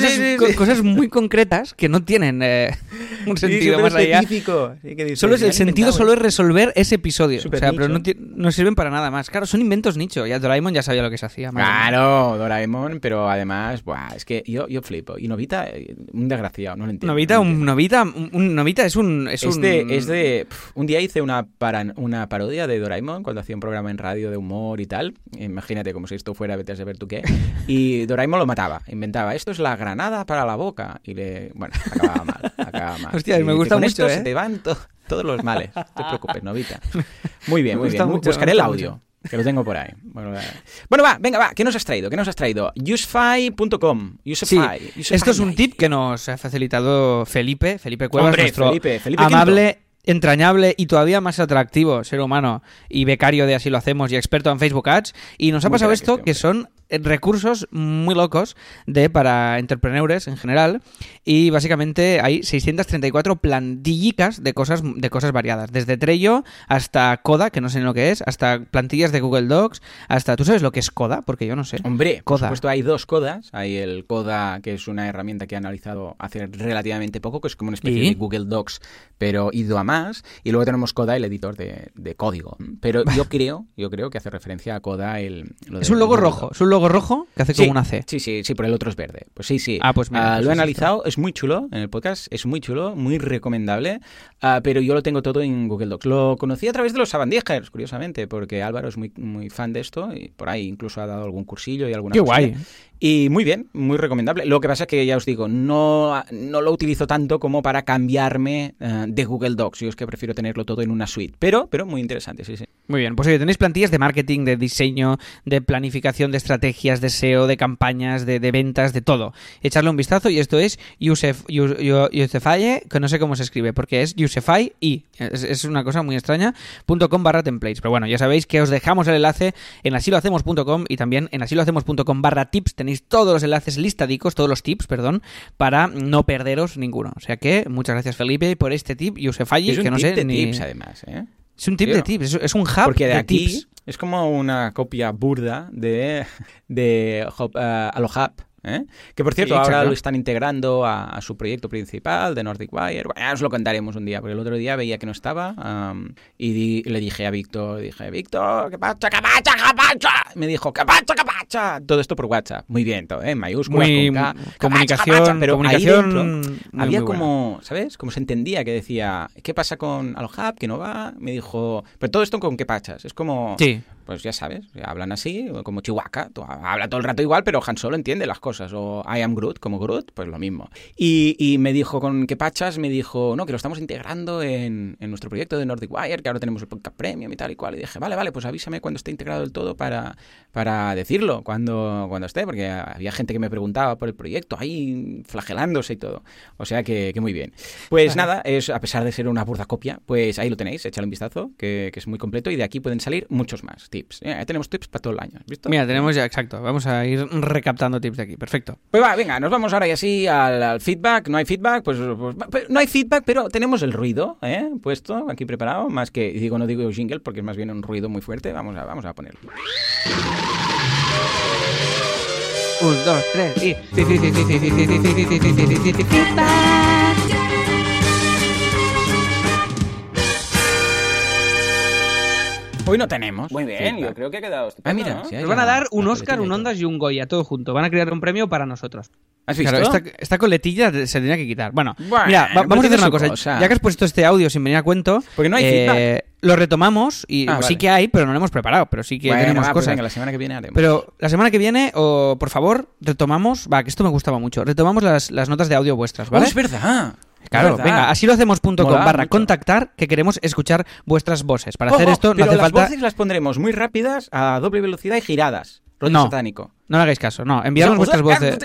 Speaker 2: cosas, co- muy concretas que no tienen eh, <laughs> un sentido más allá.
Speaker 1: que
Speaker 2: Solo es
Speaker 1: "Ya
Speaker 2: el sentido solo es
Speaker 1: esto".
Speaker 2: resolver ese episodio. O sea, pero no, no sirven para nada más. Claro, son inventos nicho. Ya Doraemon ya sabía lo que se hacía. mía.
Speaker 1: Claro, Doraemon, pero además, buah, es que yo, yo flipo. Y Novita, eh, un desgraciado, no lo entiendo.
Speaker 2: Novita,
Speaker 1: no
Speaker 2: un. Novita, un, un Novita es un es,
Speaker 1: Es
Speaker 2: un
Speaker 1: de, es de- un día hice una, para- una parodia de Doraemon cuando hacía un programa en radio de humor y tal. Imagínate como si esto fuera, vete a saber tú qué. <laughs> Y Doraemon lo mataba, inventaba, esto es la granada para la boca. Y le, bueno, acababa mal, acababa mal.
Speaker 2: Hostia,
Speaker 1: Y
Speaker 2: me gusta
Speaker 1: "Con
Speaker 2: mucho,
Speaker 1: esto
Speaker 2: ¿eh?".
Speaker 1: se te van to- todos los males. No te preocupes, Novita. Muy bien, <laughs>
Speaker 2: Me
Speaker 1: muy bien.
Speaker 2: mucho,
Speaker 1: Buscaré el audio. Que lo tengo por ahí. Bueno, va. Bueno, va, venga, va. ¿Qué nos has traído? ¿Qué nos has traído? Usefy.com. Usefy.
Speaker 2: Esto es un tip que nos ha facilitado Felipe, Felipe Cuevas,
Speaker 1: Hombre,
Speaker 2: nuestro
Speaker 1: Felipe, Felipe
Speaker 2: amable, entrañable y todavía más atractivo ser humano y becario de Así lo hacemos y experto en Facebook Ads. Y nos ha pasado esto que son recursos muy locos de para entrepreneurs en general y básicamente hay 634 plantillicas de cosas de cosas variadas, desde Trello hasta Coda, que no sé lo que es, hasta plantillas de Google Docs, hasta ¿tú sabes lo que es Coda? Porque yo no sé.
Speaker 1: Hombre, por
Speaker 2: Coda.
Speaker 1: supuesto hay dos codas. Hay el Coda, que es una herramienta que he analizado hace relativamente poco, que es como una especie
Speaker 2: ¿Y?
Speaker 1: de Google Docs, pero ido a más. Y luego tenemos Coda, el editor de, de código. Pero yo <laughs> creo, yo creo que hace referencia a Coda el... lo
Speaker 2: Es un logo rojo, es un logo rojo que hace
Speaker 1: Sí,
Speaker 2: como una C.
Speaker 1: Sí, sí, sí, pero el otro es verde. Pues sí, sí.
Speaker 2: Ah, pues mira, pues
Speaker 1: lo he analizado, es muy chulo en el podcast, es muy chulo, muy recomendable, ah, pero yo lo tengo todo en Google Docs. Lo conocí a través de los Sabandijers, curiosamente, porque Álvaro es muy, muy fan de esto y por ahí incluso ha dado algún cursillo y alguna
Speaker 2: Qué
Speaker 1: cosilla.
Speaker 2: guay.
Speaker 1: Y muy bien, muy recomendable. Lo que pasa es que ya os digo, no, no lo utilizo tanto como para cambiarme eh, de Google Docs. Yo es que prefiero tenerlo todo en una suite. Pero, pero muy interesante, sí, sí.
Speaker 2: Muy bien, pues oye, tenéis plantillas de marketing, de diseño, de planificación de estrategias, de SEO, de campañas, de, de ventas, de todo. Echarle un vistazo y esto es Yusef, Yu- Yu- Yusefy, que no sé cómo se escribe, porque es Yusefy y es, es una cosa muy extraña, punto .com barra templates. Pero bueno, ya sabéis que os dejamos el enlace en asilohacemos.com y también en asilohacemos.com barra tips tenéis todos los enlaces listadicos, todos los tips, perdón, para no perderos ninguno. O sea que muchas gracias Felipe por este tip,
Speaker 1: es un
Speaker 2: que no sé
Speaker 1: de
Speaker 2: ni...
Speaker 1: tips, además, ¿eh?
Speaker 2: Es un tip
Speaker 1: Tío.
Speaker 2: de tips, es, un hub
Speaker 1: Porque de,
Speaker 2: de
Speaker 1: aquí
Speaker 2: tips.
Speaker 1: es como una copia burda de, de Alohub. ¿Eh? Que por cierto,
Speaker 2: Sí,
Speaker 1: ahora lo están integrando a, a su proyecto principal de Nordic Wire. Bueno, ya os lo contaremos un día, porque el otro día veía que no estaba am, y di- le dije a Víctor, dije, Víctor, ¿qué pacha, qué pacha, qué pacha? Me dijo, ¿qué pacha, qué pacha? Todo esto por WhatsApp. Muy bien, todo, ¿eh? en mayúsculas,
Speaker 2: Muy
Speaker 1: con K. ¿Qué pacha, qué
Speaker 2: comunicación,
Speaker 1: pacha? Pero
Speaker 2: comunicación muy,
Speaker 1: había
Speaker 2: muy buena.
Speaker 1: como, ¿sabes? Como se entendía que decía, ¿qué pasa con Alohub? Que no va. Me dijo, pero todo esto con qué pachas. Es como,
Speaker 2: Sí,
Speaker 1: pues ya sabes, hablan así, como Chihuahua. Habla todo el rato igual, pero Han Solo entiende las cosas. O I am Groot, como Groot, pues lo mismo. Y, y me dijo, ¿con qué pachas? Me dijo, no, que lo estamos integrando en, en nuestro proyecto de Nordic Wire, que ahora tenemos el podcast premium y tal y cual. Y dije, vale, vale, pues avísame cuando esté integrado del todo para, para decirlo, cuando, cuando esté, porque había gente que me preguntaba por el proyecto, ahí flagelándose y todo. O sea que, que muy bien. Pues nada, es a pesar de ser una burda copia, pues ahí lo tenéis, échale un vistazo, que, que es muy completo y de aquí pueden salir muchos más tips. Eh, tenemos tips para todo el año, ¿has ¿visto?
Speaker 2: mira, tenemos ya, exacto. Vamos a ir recaptando tips de aquí. Perfecto.
Speaker 1: Pues va, venga, nos vamos ahora y así al, al feedback. No hay feedback, pues, pues, pues, no hay feedback, pero tenemos el ruido, ¿eh? Puesto aquí preparado, más que digo no digo jingle porque es más bien un ruido muy fuerte. Vamos a, vamos a ponerlo.
Speaker 2: Un, dos, tres y...
Speaker 1: Hoy no tenemos.
Speaker 4: Muy bien,
Speaker 1: feedback.
Speaker 4: yo creo que ha quedado
Speaker 1: Ah, mira,
Speaker 2: Nos van a dar un Oscar, un. Ondas y un Goya, todo junto. Van a crear un premio para nosotros.
Speaker 1: ¿Has visto?
Speaker 2: Claro, esta, esta coletilla se tenía que quitar. Bueno,
Speaker 1: Bueno,
Speaker 2: mira, va-
Speaker 1: pues
Speaker 2: vamos a hacer una cosa.
Speaker 1: cosa.
Speaker 2: Ya que has puesto este audio sin venir a cuento,
Speaker 1: Porque no hay
Speaker 2: eh, lo retomamos y
Speaker 1: Ah,
Speaker 2: sí
Speaker 1: vale.
Speaker 2: que hay, pero no lo hemos preparado. Pero sí que
Speaker 1: Bueno,
Speaker 2: tenemos
Speaker 1: va, pues
Speaker 2: cosas.
Speaker 1: venga, la semana que viene haremos.
Speaker 2: Pero la semana que viene, o por favor, retomamos. Va, que esto me gustaba mucho. Retomamos las, las notas de audio vuestras,
Speaker 1: Oh,
Speaker 2: ¿vale?
Speaker 1: es verdad.
Speaker 2: Claro, venga, así lo hacemos.com barra
Speaker 1: mucho.
Speaker 2: contactar, que queremos escuchar vuestras voces. Para hacer esto no
Speaker 1: pero
Speaker 2: hace
Speaker 1: las
Speaker 2: falta.
Speaker 1: voces las pondremos muy rápidas, a doble velocidad y giradas. Rollo
Speaker 2: No.
Speaker 1: satánico.
Speaker 2: No le hagáis caso, no. Enviarnos vuestras voces.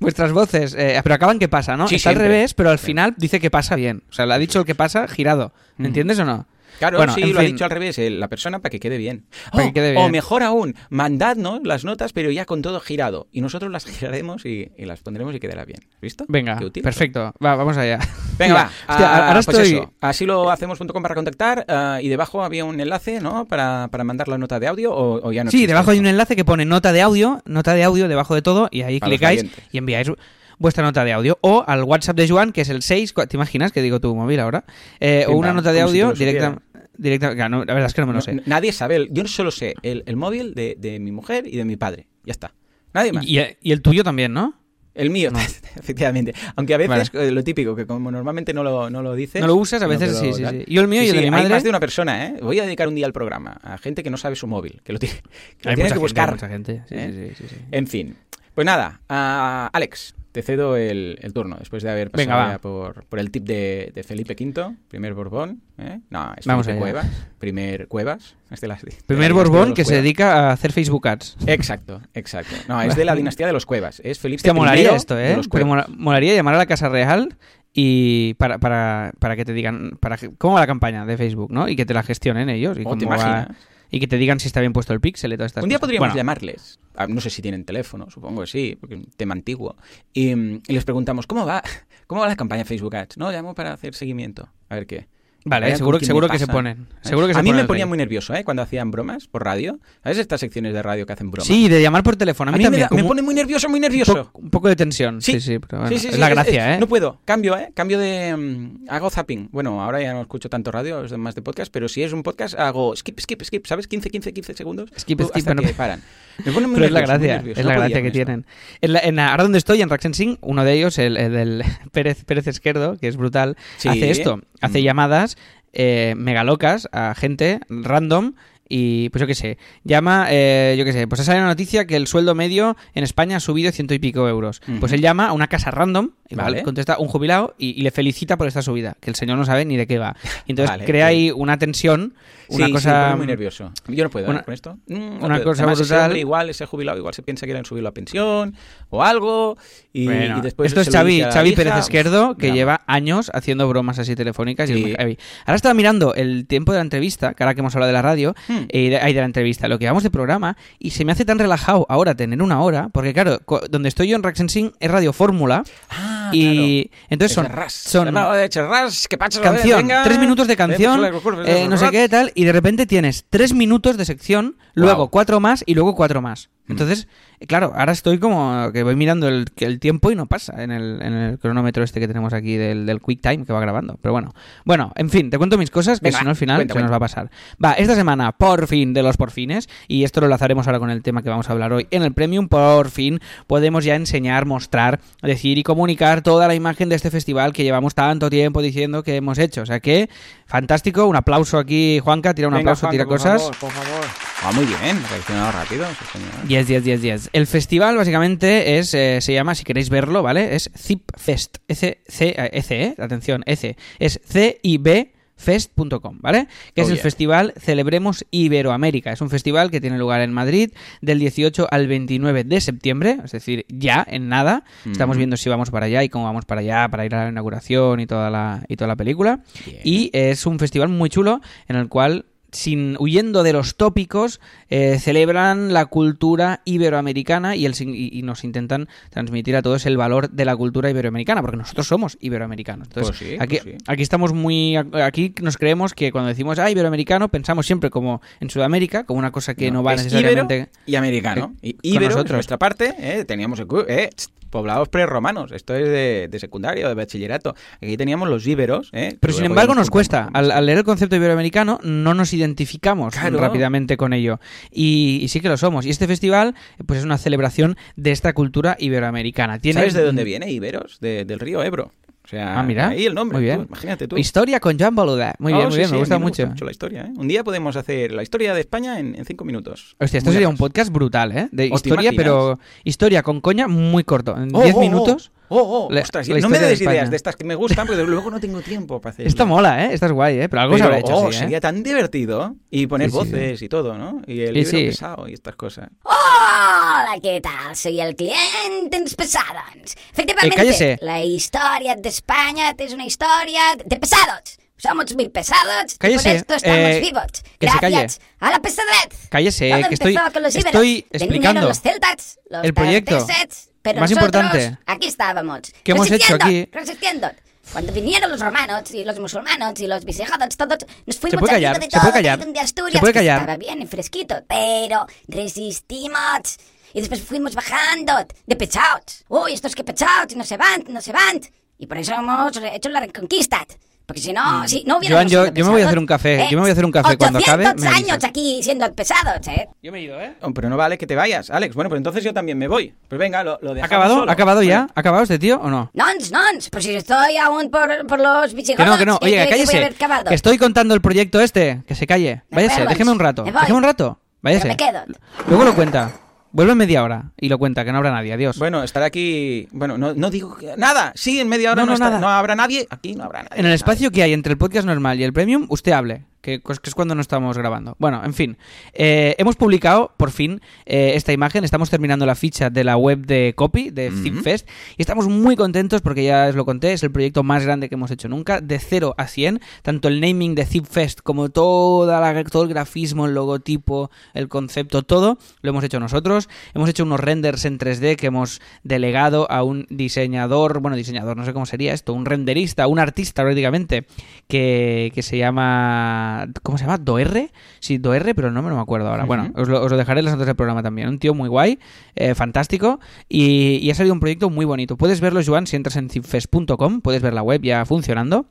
Speaker 2: Vuestras voces, eh, pero acaban que pasa, ¿no?
Speaker 1: Sí,
Speaker 2: Está al revés, pero al final dice que pasa bien. O sea, le ha dicho el que pasa girado. ¿Me
Speaker 1: Mm.
Speaker 2: entiendes o no?
Speaker 1: Claro,
Speaker 2: Bueno,
Speaker 1: sí, lo ha dicho al revés, eh, la persona para que quede bien.
Speaker 2: Para
Speaker 1: Oh,
Speaker 2: que quede
Speaker 1: O mejor aún, mandadnos las notas, pero ya con todo girado. Y nosotros las <laughs> giraremos y, y las pondremos y quedará bien. ¿Visto?
Speaker 2: Venga, perfecto. Va, vamos allá.
Speaker 1: Venga, va.
Speaker 2: hostia,
Speaker 1: Ah,
Speaker 2: ahora
Speaker 1: pues
Speaker 2: estoy.
Speaker 1: eso, así lo hacemos.com para contactar ah, y debajo había un enlace, ¿no? Para, para mandar la nota de audio o, o ya no
Speaker 2: sí, debajo hay un enlace que pone nota de audio, nota de audio debajo de todo, y ahí
Speaker 1: Para
Speaker 2: clicáis y enviáis vuestra nota de audio. O al WhatsApp de Joan, que es el 6. ¿Te imaginas que digo tu móvil ahora? Eh, o una nota de
Speaker 1: como si te
Speaker 2: audio
Speaker 1: lo supiera.
Speaker 2: directa. directa claro, no, la verdad es que no me lo sé.
Speaker 1: nadie sabe, el- yo solo sé el, el móvil de, de mi mujer y de mi padre. Ya está. Nadie más.
Speaker 2: Y, y el tuyo también, ¿no?
Speaker 1: El mío,
Speaker 2: No. <laughs>
Speaker 1: efectivamente. Aunque a veces, eh, lo típico, que como normalmente no lo, no lo dices...
Speaker 2: No lo usas, a veces sí,
Speaker 1: lo
Speaker 2: sí, sí. Yo el mío y el de
Speaker 1: sí,
Speaker 2: mi
Speaker 1: Hay
Speaker 2: madre.
Speaker 1: más de una persona, ¿eh? Voy a dedicar un día al programa a gente que no sabe su móvil, que lo tiene, que lo
Speaker 2: Hay
Speaker 1: tiene
Speaker 2: mucha
Speaker 1: que
Speaker 2: gente,
Speaker 1: buscar.
Speaker 2: hay mucha gente.
Speaker 1: ¿eh? En fin. Pues nada, a Alex, te cedo el, el turno después de haber pasado
Speaker 2: Venga, va.
Speaker 1: por, por el tip de, de Felipe V, primer Borbón. ¿eh? No, es
Speaker 2: Vamos
Speaker 1: Felipe. Cuevas, primer Cuevas. es de las- de
Speaker 2: Primer Borbón que se dedica a hacer Facebook Ads.
Speaker 1: Exacto, exacto. No, es de la dinastía de los Cuevas. Es Felipe
Speaker 2: Hostia, molaría esto, ¿eh? mola- molaría llamar a la Casa Real y para, para, para que te digan para que- cómo va la campaña de Facebook, ¿no? Y que te la gestionen ellos. Y
Speaker 1: Oh, ¿te
Speaker 2: cómo va-
Speaker 1: imaginas?
Speaker 2: Y que te digan si está bien puesto el píxel y todas estas
Speaker 1: Un día
Speaker 2: cosas.
Speaker 1: podríamos
Speaker 2: Bueno,
Speaker 1: llamarles, ah, no sé si tienen teléfono, supongo que sí, porque es un tema antiguo, y, mm, y les preguntamos, ¿cómo va? <laughs> ¿Cómo va la campaña Facebook Ads? No, llamo para hacer seguimiento. A ver qué.
Speaker 2: Vale, seguro, seguro que se ponen. Seguro que se
Speaker 1: a mí me ponía muy nervioso, ¿eh? Cuando hacían bromas por radio. ¿Sabes estas secciones de radio que hacen bromas?
Speaker 2: Sí, de llamar por teléfono. A
Speaker 1: a
Speaker 2: mí,
Speaker 1: me, da- me pone muy nervioso, muy
Speaker 2: un,
Speaker 1: nervioso.
Speaker 2: po- un poco de tensión. Sí,
Speaker 1: Sí.
Speaker 2: sí, pero bueno,
Speaker 1: Sí, sí,
Speaker 2: es la gracia,
Speaker 1: es-
Speaker 2: ¿eh?
Speaker 1: No puedo, cambio, ¿eh? Cambio de... mm, hago zapping. Bueno, ahora ya no escucho tanto radio, es más de podcast, pero si es un podcast hago skip, skip, skip, ¿sabes? 15, 15, 15 segundos.
Speaker 2: Skip, skip,
Speaker 1: hasta
Speaker 2: bueno,
Speaker 1: que paran. Me pone <laughs> muy
Speaker 2: Pero es la
Speaker 1: nervioso,
Speaker 2: gracia,
Speaker 1: nervioso,
Speaker 2: es
Speaker 1: no
Speaker 2: la gracia que tienen. En la- en- ahora donde estoy, en Raxensing, uno de ellos, el, el del <laughs> Pérez, Pérez Esquerdo, que es brutal, hace esto, hace
Speaker 1: Mm.
Speaker 2: llamadas eh, mega locas a gente random y pues yo qué sé, llama, eh, yo qué sé, pues ha salido una noticia que el sueldo medio en España ha subido ciento y pico euros. Pues él llama a una casa random, igual,
Speaker 1: Vale.
Speaker 2: contesta un jubilado y, y le felicita por esta subida, que el señor no sabe ni de qué va. Y entonces <laughs>
Speaker 1: Vale,
Speaker 2: crea ahí una tensión, una
Speaker 1: sí,
Speaker 2: cosa...
Speaker 1: Sí, me pone muy nervioso. Yo no puedo ¿eh?
Speaker 2: una-
Speaker 1: con esto. Mm, no
Speaker 2: una
Speaker 1: puedo.
Speaker 2: cosa
Speaker 1: Además, ese
Speaker 2: brutal.
Speaker 1: hombre igual, ese jubilado, igual se piensa que le han subido la pensión o algo. Y,
Speaker 2: Bueno,
Speaker 1: y después
Speaker 2: esto es Xavi, Xavi. Pérez Esquerdo, que
Speaker 1: drama.
Speaker 2: lleva años haciendo bromas así telefónicas y es
Speaker 1: Sí.
Speaker 2: muy heavy. Ahora estaba mirando el tiempo de la entrevista, que ahora que hemos hablado de la radio,
Speaker 1: Hmm.
Speaker 2: Eh, de, ay, de la entrevista, lo que vamos de programa, y se me hace tan relajado ahora tener una hora, porque claro, donde estoy yo en Raxensing es Radio Fórmula,
Speaker 1: Ah,
Speaker 2: y entonces son,
Speaker 1: ras.
Speaker 2: son
Speaker 1: de ras, que
Speaker 2: canción,
Speaker 1: venga.
Speaker 2: tres minutos de canción, eh, no sé qué tal, y de repente tienes tres minutos de sección, luego
Speaker 1: Guau.
Speaker 2: cuatro más y luego cuatro más.
Speaker 1: Mm.
Speaker 2: Entonces, claro, ahora estoy como que voy mirando el, que el tiempo y no pasa en el, en el cronómetro este que tenemos aquí del, del Quick Time que va grabando. Pero bueno, bueno, en fin, te cuento mis cosas que
Speaker 1: Venga,
Speaker 2: si no al final
Speaker 1: cuenta,
Speaker 2: se nos va a pasar. Va, esta semana, por fin, de los porfines, y esto lo enlazaremos ahora con el tema que vamos a hablar hoy en el Premium, por fin podemos ya enseñar, mostrar, decir y comunicar toda la imagen de este festival que llevamos tanto tiempo diciendo que hemos hecho. O sea que, fantástico, un aplauso aquí, Juanca, tira un
Speaker 1: Venga,
Speaker 2: aplauso,
Speaker 1: Juanca,
Speaker 2: tira
Speaker 1: por
Speaker 2: cosas.
Speaker 1: favor, por favor. Ah, muy bien, reaccionado rápido. sí, señor.
Speaker 2: Yes, yes, yes, yes. El festival básicamente es, eh, se llama, si queréis verlo, ¿vale? Es Zip Fest. C C EC, ¿eh? Atención, EC. Es C-I-B fest.com, ¿vale? Que es
Speaker 1: Oh,
Speaker 2: el
Speaker 1: yeah.
Speaker 2: festival Celebremos Iberoamérica. Es un festival que tiene lugar en Madrid del 18 al 29 de septiembre, es decir, ya, en nada. Estamos
Speaker 1: Ujú.
Speaker 2: viendo si vamos para allá y cómo vamos para allá para ir a la inauguración y toda la, y toda la película. Y es un festival muy chulo en el cual sin huyendo de los tópicos eh, celebran la cultura iberoamericana y, el, y, y nos intentan transmitir a todos el valor de la cultura iberoamericana porque nosotros somos iberoamericanos entonces
Speaker 1: Pues sí,
Speaker 2: aquí,
Speaker 1: pues sí.
Speaker 2: aquí estamos muy aquí nos creemos que cuando decimos ah iberoamericano pensamos siempre como en Sudamérica como una cosa que no, va
Speaker 1: es
Speaker 2: necesariamente
Speaker 1: y americano. Y es
Speaker 2: nosotros.
Speaker 1: nuestra parte, ¿eh? teníamos el eh, poblados prerromanos. Esto es de, de secundario, de bachillerato. Aquí teníamos los íberos. ¿eh?
Speaker 2: Pero sin embargo nos cuesta. Al, al leer el concepto iberoamericano no nos identificamos
Speaker 1: Claro.
Speaker 2: rápidamente con ello. Y, y sí que lo somos. Y este festival pues es una celebración de esta cultura iberoamericana. Tiene,
Speaker 1: ¿Sabes de dónde viene Iberos? De- del río Ebro. O sea,
Speaker 2: Ah, mira.
Speaker 1: ahí el nombre.
Speaker 2: Muy bien.
Speaker 1: tú, imagínate tú.
Speaker 2: Historia con Joan Boluda. Muy bien,
Speaker 1: Oh,
Speaker 2: muy
Speaker 1: sí,
Speaker 2: bien.
Speaker 1: sí,
Speaker 2: me
Speaker 1: a
Speaker 2: gusta mucho.
Speaker 1: la historia. ¿eh? Un día podemos hacer la historia de España en, en cinco minutos.
Speaker 2: Hostia, esto
Speaker 1: Muy
Speaker 2: sería un podcast brutal, ¿eh? De
Speaker 1: ¿Os te
Speaker 2: historia, pero historia con coña muy corto. En
Speaker 1: Oh,
Speaker 2: 10
Speaker 1: oh, oh.
Speaker 2: minutos.
Speaker 1: Oh, oh,
Speaker 2: La-
Speaker 1: ostras,
Speaker 2: la
Speaker 1: no me
Speaker 2: historia de
Speaker 1: des ideas de estas que me gustan, porque luego no tengo tiempo para hacer.
Speaker 2: Esta mola, ¿eh? Esta es guay, ¿eh? Pero algo se
Speaker 1: Pero,
Speaker 2: habrá hecho
Speaker 1: oh,
Speaker 2: así, ¿eh?
Speaker 1: sería tan divertido. Y poner
Speaker 2: Sí, sí.
Speaker 1: voces y todo, ¿no? Y el
Speaker 2: Sí,
Speaker 1: libro
Speaker 2: sí.
Speaker 1: pesado y estas cosas.
Speaker 3: Hola, ¿qué tal? Soy el cliente pesados. Efectivamente,
Speaker 2: Eh,
Speaker 3: la historia de España es una historia de pesados. Somos muy pesados y por esto estamos
Speaker 2: eh,
Speaker 3: vivos.
Speaker 2: que se
Speaker 3: Gracias a la pesadez.
Speaker 2: Cállese,
Speaker 3: Todo
Speaker 2: que estoy,
Speaker 3: con los
Speaker 2: estoy explicando.
Speaker 3: los celtas, los
Speaker 2: el proyecto.
Speaker 3: franceses, pero
Speaker 2: Más
Speaker 3: nosotros
Speaker 2: importante.
Speaker 3: aquí estábamos.
Speaker 2: ¿Qué hemos hecho aquí?
Speaker 3: Resistiendo. Cuando vinieron los romanos y los musulmanos y los visigodos, todos nos fuimos
Speaker 2: puede
Speaker 3: arriba
Speaker 2: callar?
Speaker 3: de
Speaker 2: ¿Se
Speaker 3: todo,
Speaker 2: puede callar?
Speaker 3: de Asturias,
Speaker 2: ¿Se puede callar?
Speaker 3: estaba bien y fresquito, pero resistimos. Y después fuimos bajando de pechados. Uy, estos que pechados, no se van, no se van. Y por eso hemos hecho la reconquista. Porque si no, si no hubiéramos
Speaker 2: Mm. Joan, yo- yo me voy a hacer un café,
Speaker 3: ¿eh?
Speaker 2: yo me voy a hacer un café cuando acabe,
Speaker 3: 800
Speaker 2: me avisas.
Speaker 3: años aquí siendo pesados, ¿eh?
Speaker 2: Yo me he ido, ¿eh?
Speaker 1: Oh, pero no vale que te vayas, Alex. Bueno, pues entonces yo también me voy. Pues venga, lo, lo
Speaker 2: ¿Ha
Speaker 1: dejamos
Speaker 2: acabado?
Speaker 1: solo.
Speaker 2: ¿Ha acabado ya? ¿Ha acabado este tío o no?
Speaker 3: Nons, nons, pues si estoy aún por, por los
Speaker 2: Que
Speaker 3: visigodos.
Speaker 2: no, que no.
Speaker 3: ¿qué-
Speaker 2: Oye,
Speaker 3: a
Speaker 2: cállese.
Speaker 3: acabado?
Speaker 2: Que estoy contando el proyecto este. Que se calle. Váyase, déjeme un rato. Déjeme un rato. Váyase.
Speaker 3: Pero me quedo.
Speaker 2: Luego lo cuenta. Vuelve en media hora y lo cuenta, que no habrá nadie. Adiós.
Speaker 1: Bueno, estaré aquí. Bueno, no, no digo que- nada. Sí, en media hora
Speaker 2: No,
Speaker 1: no,
Speaker 2: no,
Speaker 1: habrá nadie. Aquí no habrá nadie.
Speaker 2: en el espacio que hay entre el podcast normal y el premium, usted hable. Que, es cuando no estamos grabando. Bueno, en fin, eh, hemos publicado por fin eh, esta imagen, estamos terminando la ficha de la web de Copy, de
Speaker 1: Ujú.
Speaker 2: Fest y estamos muy contentos porque ya os lo conté, es el proyecto más grande que hemos hecho nunca, de 0 a 100, tanto el naming de Fest como toda la, todo el grafismo, el logotipo, el concepto, todo lo hemos hecho nosotros. Hemos hecho unos renders en 3D que hemos delegado a un diseñador, bueno, diseñador, no sé cómo sería esto, un renderista, un artista prácticamente, que, que se llama, ¿cómo se llama? ¿Doer? Sí, Doer, pero no me lo acuerdo ahora. Bueno, os lo, os lo dejaré en las notas del programa también. Un tío muy guay, eh, fantástico, y, y ha salido un proyecto muy bonito. Puedes verlo, Joan, si entras en zipfest.com, puedes ver la web ya funcionando.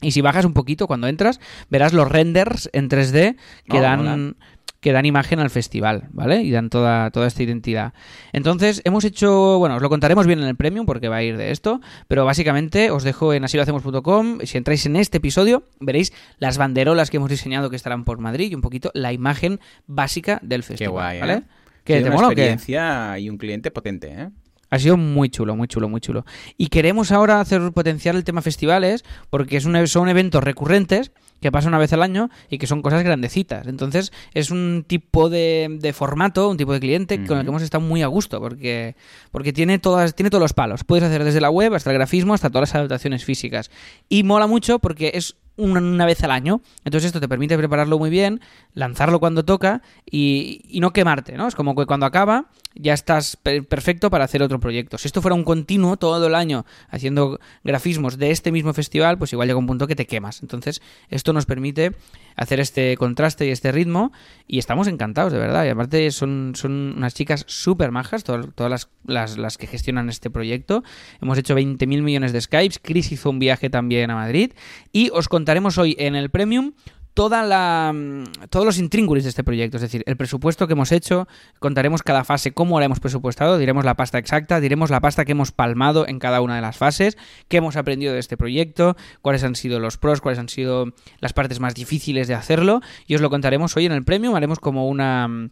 Speaker 2: Y si bajas un poquito cuando entras, verás los renders en 3D que
Speaker 1: Oh,
Speaker 2: dan. Que dan imagen al festival, ¿vale? Y dan toda, toda esta identidad. Entonces, hemos hecho, bueno, os lo contaremos bien en el premium porque va a ir de esto, pero básicamente os dejo en asilohacemos.com, si entráis en este episodio, veréis las banderolas que hemos diseñado que estarán por Madrid y un poquito la imagen básica del
Speaker 1: Qué
Speaker 2: festival,
Speaker 1: guay,
Speaker 2: ¿vale?
Speaker 1: ¿eh?
Speaker 2: ¿Que te
Speaker 1: una
Speaker 2: mola qué?
Speaker 1: experiencia y un cliente potente, ¿eh?
Speaker 2: Ha sido muy chulo, muy chulo, muy chulo. Y queremos ahora hacer potenciar el tema festivales porque es un, son eventos recurrentes que pasan una vez al año y que son cosas grandecitas. Entonces es un tipo de, de formato, un tipo de cliente con el que hemos estado muy a gusto porque, porque tiene, todas, tiene todos los palos. Puedes hacer desde la web hasta el grafismo hasta todas las adaptaciones físicas. Y mola mucho porque es una, una vez al año. Entonces esto te permite prepararlo muy bien, lanzarlo cuando toca y, y no quemarte, ¿no? Es como que cuando acaba ya estás per- perfecto para hacer otro proyecto. Si esto fuera un continuo todo el año haciendo grafismos de este mismo festival, pues igual llega un punto que te quemas. Entonces esto nos permite hacer este contraste y este ritmo y estamos encantados, de verdad. Y aparte son, son unas chicas súper majas, todas, todas las, las, las que gestionan este proyecto. Hemos hecho 20.000 millones de Skypes, Chris hizo un viaje también a Madrid y os contaremos hoy en el Premium toda la mm, todos los intríngulis de este proyecto, es decir, el presupuesto que hemos hecho, contaremos cada fase cómo la hemos presupuestado, diremos la pasta exacta, diremos la pasta que hemos palmado en cada una de las fases, qué hemos aprendido de este proyecto, cuáles han sido los pros, cuáles han sido las partes más difíciles de hacerlo y os lo contaremos hoy en el premio, haremos como una mm,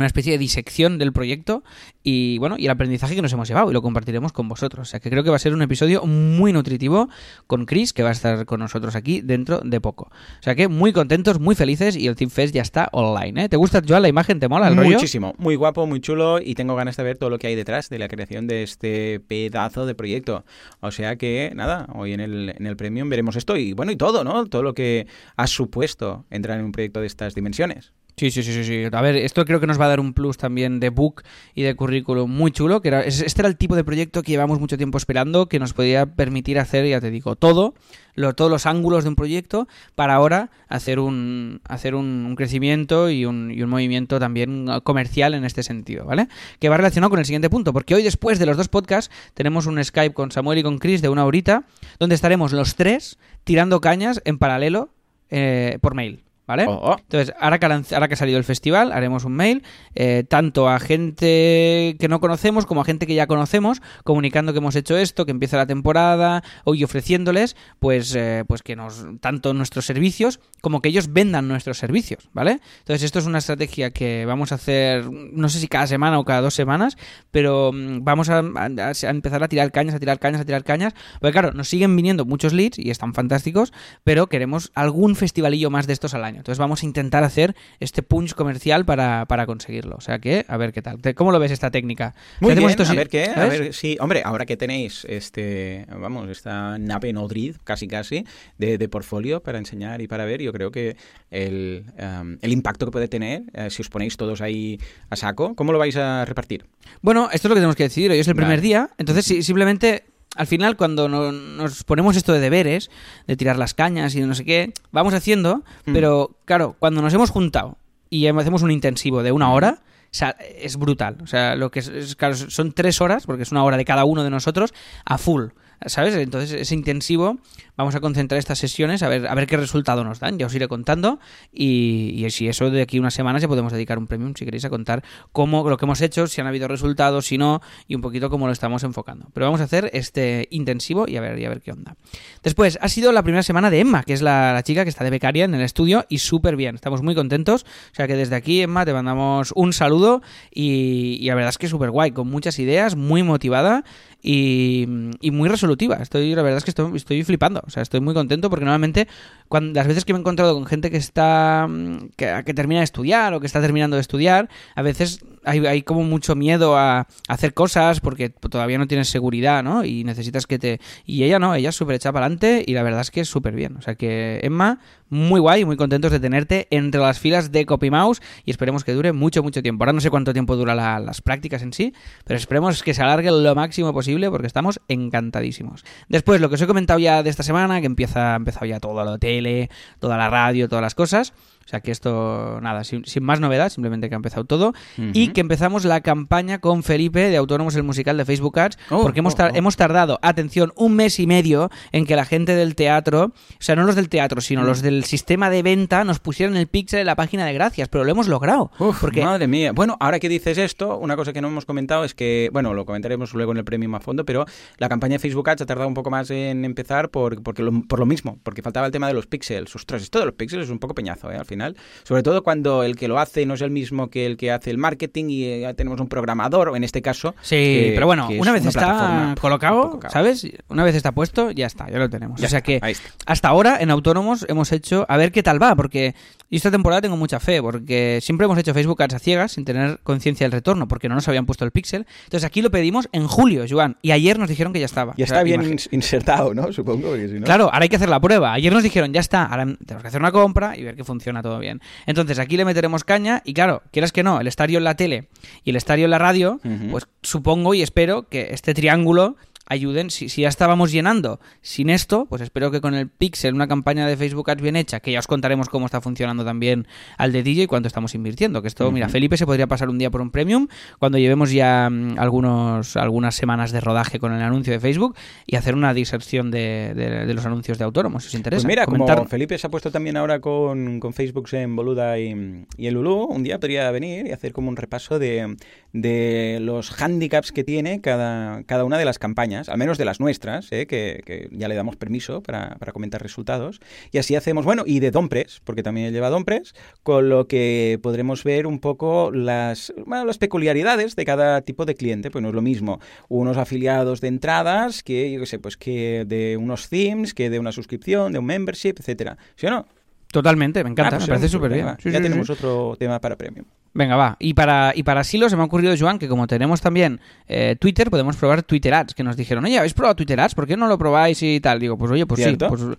Speaker 2: una especie de disección del proyecto y bueno, y el aprendizaje que nos hemos llevado y lo compartiremos con vosotros. O sea que creo que va a ser un episodio muy nutritivo con Chris, que va a estar con nosotros aquí dentro de poco. O sea que muy contentos, muy felices y el Team Fest ya está online. ¿eh? ¿Te gusta, Joan, la imagen? ¿Te mola el rollo?
Speaker 1: Muchísimo, muy guapo, muy chulo y tengo ganas de ver todo lo que hay detrás de la creación de este pedazo de proyecto. O sea que nada, hoy en el, en el Premium veremos esto y bueno, y todo, ¿no? Todo lo que ha supuesto entrar en un proyecto de estas dimensiones.
Speaker 2: Sí, sí, sí, sí. A ver, esto creo que nos va a dar un plus también de book y de currículum muy chulo. Que era, es- este era el tipo de proyecto que llevamos mucho tiempo esperando, que nos podía permitir hacer, ya te digo, todo, lo- todos los ángulos de un proyecto, para ahora hacer un, hacer un, un crecimiento y un, y un movimiento también comercial en este sentido, ¿vale? Que va relacionado con el siguiente punto, porque hoy después de los dos podcasts tenemos un Skype con Samuel y con Chris de una horita, donde estaremos los tres tirando cañas en paralelo eh, por mail, ¿vale?
Speaker 1: Oh, oh.
Speaker 2: Entonces, ahora que, ha lanz- ahora que ha salido el festival, haremos un mail, eh, tanto a gente que no conocemos como a gente que ya conocemos, comunicando que hemos hecho esto, que empieza la temporada, y ofreciéndoles, pues, eh, pues que nos, tanto nuestros servicios, como que ellos vendan nuestros servicios, ¿vale? Entonces, esto es una estrategia que vamos a hacer, no sé si cada semana o cada dos semanas, pero mm, vamos a, a- a empezar a tirar cañas, a tirar cañas, a tirar cañas, porque claro, nos siguen viniendo muchos leads y están fantásticos, pero queremos algún festivalillo más de estos al año. Entonces vamos a intentar hacer este punch comercial para, para conseguirlo. O sea que, a ver qué tal. ¿Cómo lo ves esta técnica?
Speaker 1: Muy bien,
Speaker 2: esto
Speaker 1: a ver qué, a
Speaker 2: ¿sabes?
Speaker 1: ver, sí, hombre, ahora que tenéis este, vamos, esta nave nodriz, casi casi, de, de portfolio para enseñar y para ver, yo creo que el, em, el impacto que puede tener, eh, si os ponéis todos ahí a saco, ¿cómo lo vais a repartir?
Speaker 2: Bueno, esto es lo que tenemos que decidir. Hoy es el primer
Speaker 1: Vale.
Speaker 2: día. Entonces, si- simplemente, al final, cuando no- nos ponemos esto de deberes, de tirar las cañas y de no sé qué, vamos haciendo,
Speaker 1: Mm.
Speaker 2: pero claro, cuando nos hemos juntado y hacemos un intensivo de una hora, o sea, es brutal. O sea, lo que es, es- claro, son tres horas, porque es una hora de cada uno de nosotros, a full. ¿Sabes? Entonces, ese intensivo, vamos a concentrar estas sesiones a ver, a ver qué resultado nos dan. Ya os iré contando. Y, y si eso de aquí a unas semanas ya podemos dedicar un premium, si queréis, a contar cómo lo que hemos hecho, si han habido resultados, si no, y un poquito cómo lo estamos enfocando. Pero vamos a hacer este intensivo y a ver, y a ver qué onda. Después, ha sido la primera semana de Emma, que es la, chica que está de becaria en el estudio, y súper bien. Estamos muy contentos. O sea que desde aquí, Emma, te mandamos un saludo y, la verdad es que súper guay, con muchas ideas, muy motivada y, y muy resolutiva Estoy, la verdad es que estoy, estoy flipando. O sea, estoy muy contento porque normalmente cuando, las veces que me he encontrado con gente que está mm, que termina de estudiar o que está terminando de estudiar, a veces hay, hay como mucho miedo a, hacer cosas porque todavía no tienes seguridad, ¿no? Y necesitas que te... Y ella no, ella es súper echada para adelante y la verdad es que es súper bien. O sea que, Emma, muy guay, muy contentos de tenerte entre las filas de CopyMouse y esperemos que dure mucho, mucho tiempo. Ahora no sé cuánto tiempo dura la- las prácticas en sí, pero esperemos que se alargue lo máximo posible porque estamos encantadísimos. Después, lo que os he comentado ya de esta semana, que empieza, ha empezado ya todo lo de tele, toda la radio, todas las cosas. O sea que esto, nada, sin, sin más novedad, simplemente que ha empezado todo. Y que empezamos la campaña con Felipe de Autónomos el Musical de Facebook Ads,
Speaker 1: Oh,
Speaker 2: porque hemos,
Speaker 1: oh,
Speaker 2: tar-
Speaker 1: oh.
Speaker 2: hemos tardado, atención, un mes y medio en que la gente del teatro, o sea, no los del teatro, sino los del sistema de venta, nos pusieran el pixel en la página de gracias, pero lo hemos logrado.
Speaker 1: Uf,
Speaker 2: porque
Speaker 1: madre mía. Bueno, ahora que dices esto, una cosa que no hemos comentado es que, bueno, lo comentaremos luego en el premium a fondo, pero la campaña de Facebook Ads ha tardado un poco más en empezar por, porque lo, por lo mismo, porque faltaba el tema de los píxeles. Ostras, esto de los píxeles es un poco peñazo, ¿eh? Al final. Sobre todo cuando el que lo hace no es el mismo que el que hace el marketing y eh, tenemos un programador, o en este caso.
Speaker 2: Sí,
Speaker 1: que-
Speaker 2: pero bueno, una vez
Speaker 1: plataforma,
Speaker 2: está colocado,
Speaker 1: un.
Speaker 2: ¿sabes? Una vez está puesto, ya está, ya lo tenemos.
Speaker 1: Ya
Speaker 2: o sea
Speaker 1: está,
Speaker 2: que hasta ahora en Autónomos hemos hecho, a ver qué tal va, porque y esta temporada tengo mucha fe, porque siempre hemos hecho Facebook Ads a ciegas sin tener conciencia del retorno, porque no nos habían puesto el pixel. Entonces aquí lo pedimos en julio, Joan, y ayer nos dijeron que ya estaba. O sea,
Speaker 1: está bien insertado, ¿no? Supongo, si no...
Speaker 2: Claro, ahora hay que hacer la prueba. Ayer nos dijeron, ya está, ahora tenemos que hacer una compra y ver que funciona todo bien. Entonces aquí le meteremos caña y claro, quieras que no, el estadio en la tele y el estadio en la radio, pues supongo y espero que este triángulo ayuden, si, si ya estábamos llenando sin esto, pues espero que con el Pixel, una campaña de Facebook Ads bien hecha, que ya os contaremos cómo está funcionando también al de DJ y cuánto estamos invirtiendo. Que esto, mira, Felipe se podría pasar un día por un premium cuando llevemos ya mm, algunos, algunas semanas de rodaje con el anuncio de Facebook y hacer una diserción de, de- de los anuncios de autónomos, si os interesa.
Speaker 1: Pues mira,
Speaker 2: Comentar-
Speaker 1: como Felipe se ha puesto también ahora con, con Facebook en Boluda y, y el Lulú, un día podría venir y hacer como un repaso de, de los handicaps que tiene cada, cada una de las campañas, al menos de las nuestras, ¿eh? que, que ya le damos permiso para, para comentar resultados. Y así hacemos, bueno, y de Dompress, porque también lleva Dompress, con lo que podremos ver un poco las, bueno, las peculiaridades de cada tipo de cliente. Pues no es lo mismo unos afiliados de entradas que, yo qué sé, pues que de unos themes, que de una suscripción, de un membership, etcétera. ¿Sí o no?
Speaker 2: Totalmente, me encanta,
Speaker 1: Ah, pues
Speaker 2: me parece súper bien.
Speaker 1: venga,
Speaker 2: Sí,
Speaker 1: ya
Speaker 2: sí,
Speaker 1: tenemos
Speaker 2: sí.
Speaker 1: otro tema para premium.
Speaker 2: Venga, va. Y para, y para Silo se me ha ocurrido, Joan, que como tenemos también eh, Twitter, podemos probar Twitter Ads, que nos dijeron, oye, ¿habéis probado Twitter Ads? ¿Por qué no lo probáis y tal? Digo, pues oye, pues
Speaker 1: ¿Cierto?
Speaker 2: sí, pues,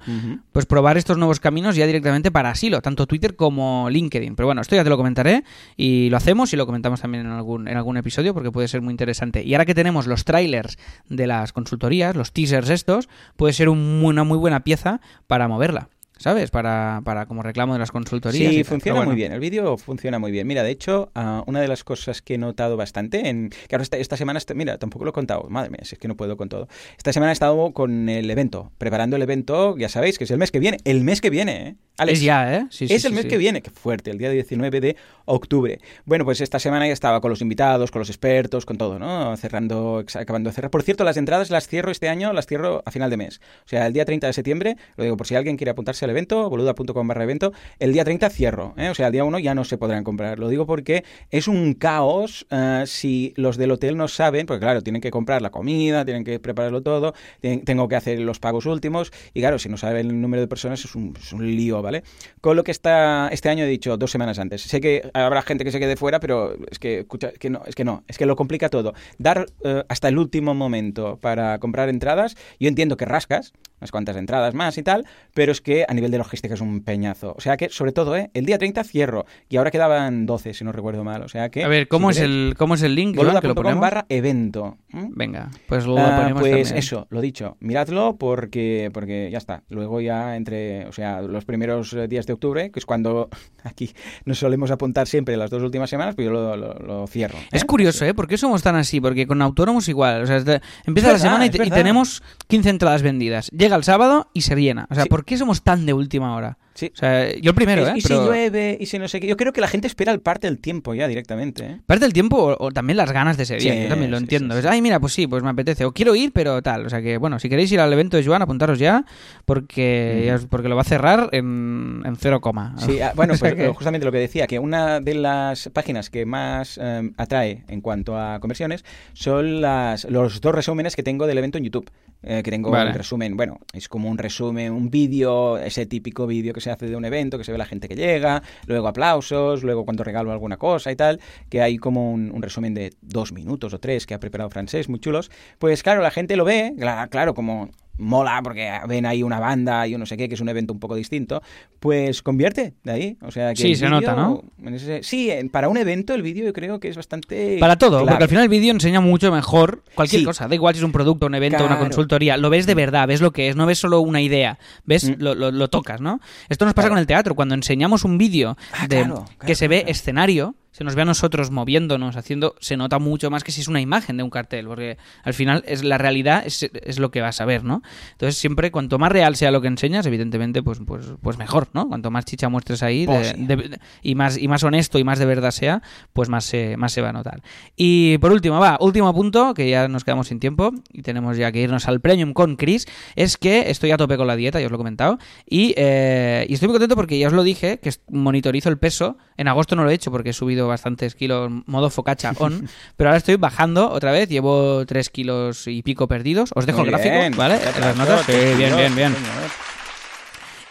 Speaker 2: pues probar estos nuevos caminos ya directamente para Asilo, tanto Twitter como LinkedIn. Pero bueno, esto ya te lo comentaré y lo hacemos y lo comentamos también en algún, en algún episodio porque puede ser muy interesante. Y ahora que tenemos los trailers de las consultorías, los teasers estos, puede ser un- una muy buena pieza para moverla. ¿Sabes? Para, para como reclamo de las consultorías.
Speaker 1: Sí, funciona
Speaker 2: bueno.
Speaker 1: muy bien. El vídeo funciona muy bien. Mira, de hecho, ah, una de las cosas que he notado bastante, en, que ahora esta, esta semana, mira, tampoco lo he contado, madre mía, si es que no puedo con todo. Esta semana he estado con el evento, preparando el evento, ya sabéis, que es el mes que viene. El mes que viene, ¿eh? Alex,
Speaker 2: Es ya, ¿eh? Sí, sí,
Speaker 1: es
Speaker 2: sí,
Speaker 1: el mes
Speaker 2: sí.
Speaker 1: que viene, qué fuerte, el día 19 de octubre. Bueno, pues esta semana ya estaba con los invitados, con los expertos, con todo, ¿no? Cerrando, acabando de cerrar. Por cierto, las entradas las cierro este año, las cierro a final de mes. O sea, el día 30 de septiembre, lo digo por si alguien quiere apuntarse al evento, boluda.com barra evento, el día 30 cierro, ¿eh? O sea, el día 1 ya no se podrán comprar. Lo digo porque es un caos eh, si los del hotel no saben, porque claro, tienen que comprar la comida, tienen que prepararlo todo, tengo que hacer los pagos últimos, y claro, si no saben el número de personas es un, lío, ¿vale? Con lo que está, este año he dicho dos semanas antes. Sé que habrá gente que se quede fuera, pero es que, escucha, es que no, es que no, es que lo complica todo. Dar eh, hasta el último momento para comprar entradas, yo entiendo que rascas unas cuantas entradas más y tal, pero es que a nivel de logística es un peñazo. O sea que, sobre todo, ¿eh? el día 30 cierro, y ahora quedaban 12, si no recuerdo mal. O sea que...
Speaker 2: A ver, ¿cómo, es, el, ¿cómo es el link? Que lo ponemos?
Speaker 1: barra evento.
Speaker 2: Venga, pues lo
Speaker 1: Ah,
Speaker 2: ponemos
Speaker 1: pues
Speaker 2: también.
Speaker 1: eso, lo dicho, miradlo porque, porque ya está. Luego ya entre, o sea, los primeros eh, días de octubre, que es cuando <laughs> aquí nos solemos apuntar siempre las dos últimas semanas, pues yo lo, lo- lo cierro. ¿eh?
Speaker 2: Es curioso, ¿eh? ¿Por qué somos tan así? Porque con autónomos igual. O sea, de- empieza la semana y, tenemos 15 entradas vendidas. Llega el sábado y se llena. O sea,
Speaker 1: Sí.
Speaker 2: ¿por qué somos tan de última hora?
Speaker 1: Sí.
Speaker 2: O sea, yo el primero, ¿eh?
Speaker 1: y
Speaker 2: Pero
Speaker 1: si llueve, y si no sé qué. Yo creo que la gente espera el parte del tiempo ya directamente. ¿eh?
Speaker 2: parte del tiempo o, o también las ganas de ese día.
Speaker 1: Sí,
Speaker 2: yo también lo
Speaker 1: sí,
Speaker 2: entiendo.
Speaker 1: sí.
Speaker 2: Ay, mira, pues sí, pues me apetece. O quiero ir, pero tal. O sea que, bueno, si queréis ir al evento de Joan, apuntaros ya, porque, porque lo va a cerrar en, en cero coma.
Speaker 1: Sí, ah, bueno, <laughs> pues
Speaker 2: que-
Speaker 1: justamente lo que decía, que una de las páginas que más eh, atrae en cuanto a conversiones son las, los dos resúmenes que tengo del evento en YouTube. eh, que tengo
Speaker 2: Vale.
Speaker 1: un resumen, bueno, es como un resumen, un vídeo, ese típico vídeo que se hace de un evento, que se ve la gente que llega, luego aplausos, luego cuando regalo alguna cosa y tal, que hay como un, un resumen de dos minutos o tres que ha preparado Francés, muy chulos. Pues claro, la gente lo ve, cla- claro, como mola porque ven ahí una banda y un no sé qué, que es un evento un poco distinto, pues convierte de ahí. O sea, que
Speaker 2: Sí, se nota, ¿no?
Speaker 1: ese- sí, para un evento el vídeo yo creo que es bastante...
Speaker 2: Para todo,
Speaker 1: clave.
Speaker 2: porque al final el vídeo enseña mucho mejor cualquier
Speaker 1: Sí.
Speaker 2: cosa. Da igual si es un producto, un evento, una consultoría. Lo ves de verdad, ves lo que es, no ves solo una idea. Ves,
Speaker 1: Mm.
Speaker 2: lo, lo- lo tocas, ¿no? Esto nos pasa
Speaker 1: Claro.
Speaker 2: con el teatro. Cuando enseñamos un vídeo
Speaker 1: Ah, claro,
Speaker 2: que se ve escenario, se nos ve a nosotros moviéndonos, haciendo, se nota mucho más que si es una imagen de un cartel, porque al final es la realidad es, es lo que vas a ver, ¿no? Entonces siempre cuanto más real sea lo que enseñas, evidentemente, pues, pues, pues mejor, ¿no? Cuanto más chicha muestres ahí de-
Speaker 1: Pues
Speaker 2: de- y más y más honesto y más de verdad sea, pues más se, más se va a notar. Y por último, va, último punto, que ya nos quedamos sin tiempo y tenemos ya que irnos al premium con Chris, es que estoy a tope con la dieta, ya os lo he comentado, y, eh, y estoy muy contento porque ya os lo dije, que monitorizo el peso. En agosto no lo he hecho porque he subido bastantes kilos modo focacha on, <laughs> pero ahora estoy bajando otra vez, llevo 3 kilos y pico perdidos. Os dejo
Speaker 1: Muy
Speaker 2: el gráfico,
Speaker 1: bien,
Speaker 2: ¿vale? Las notas. Sí, bien, bien, bien.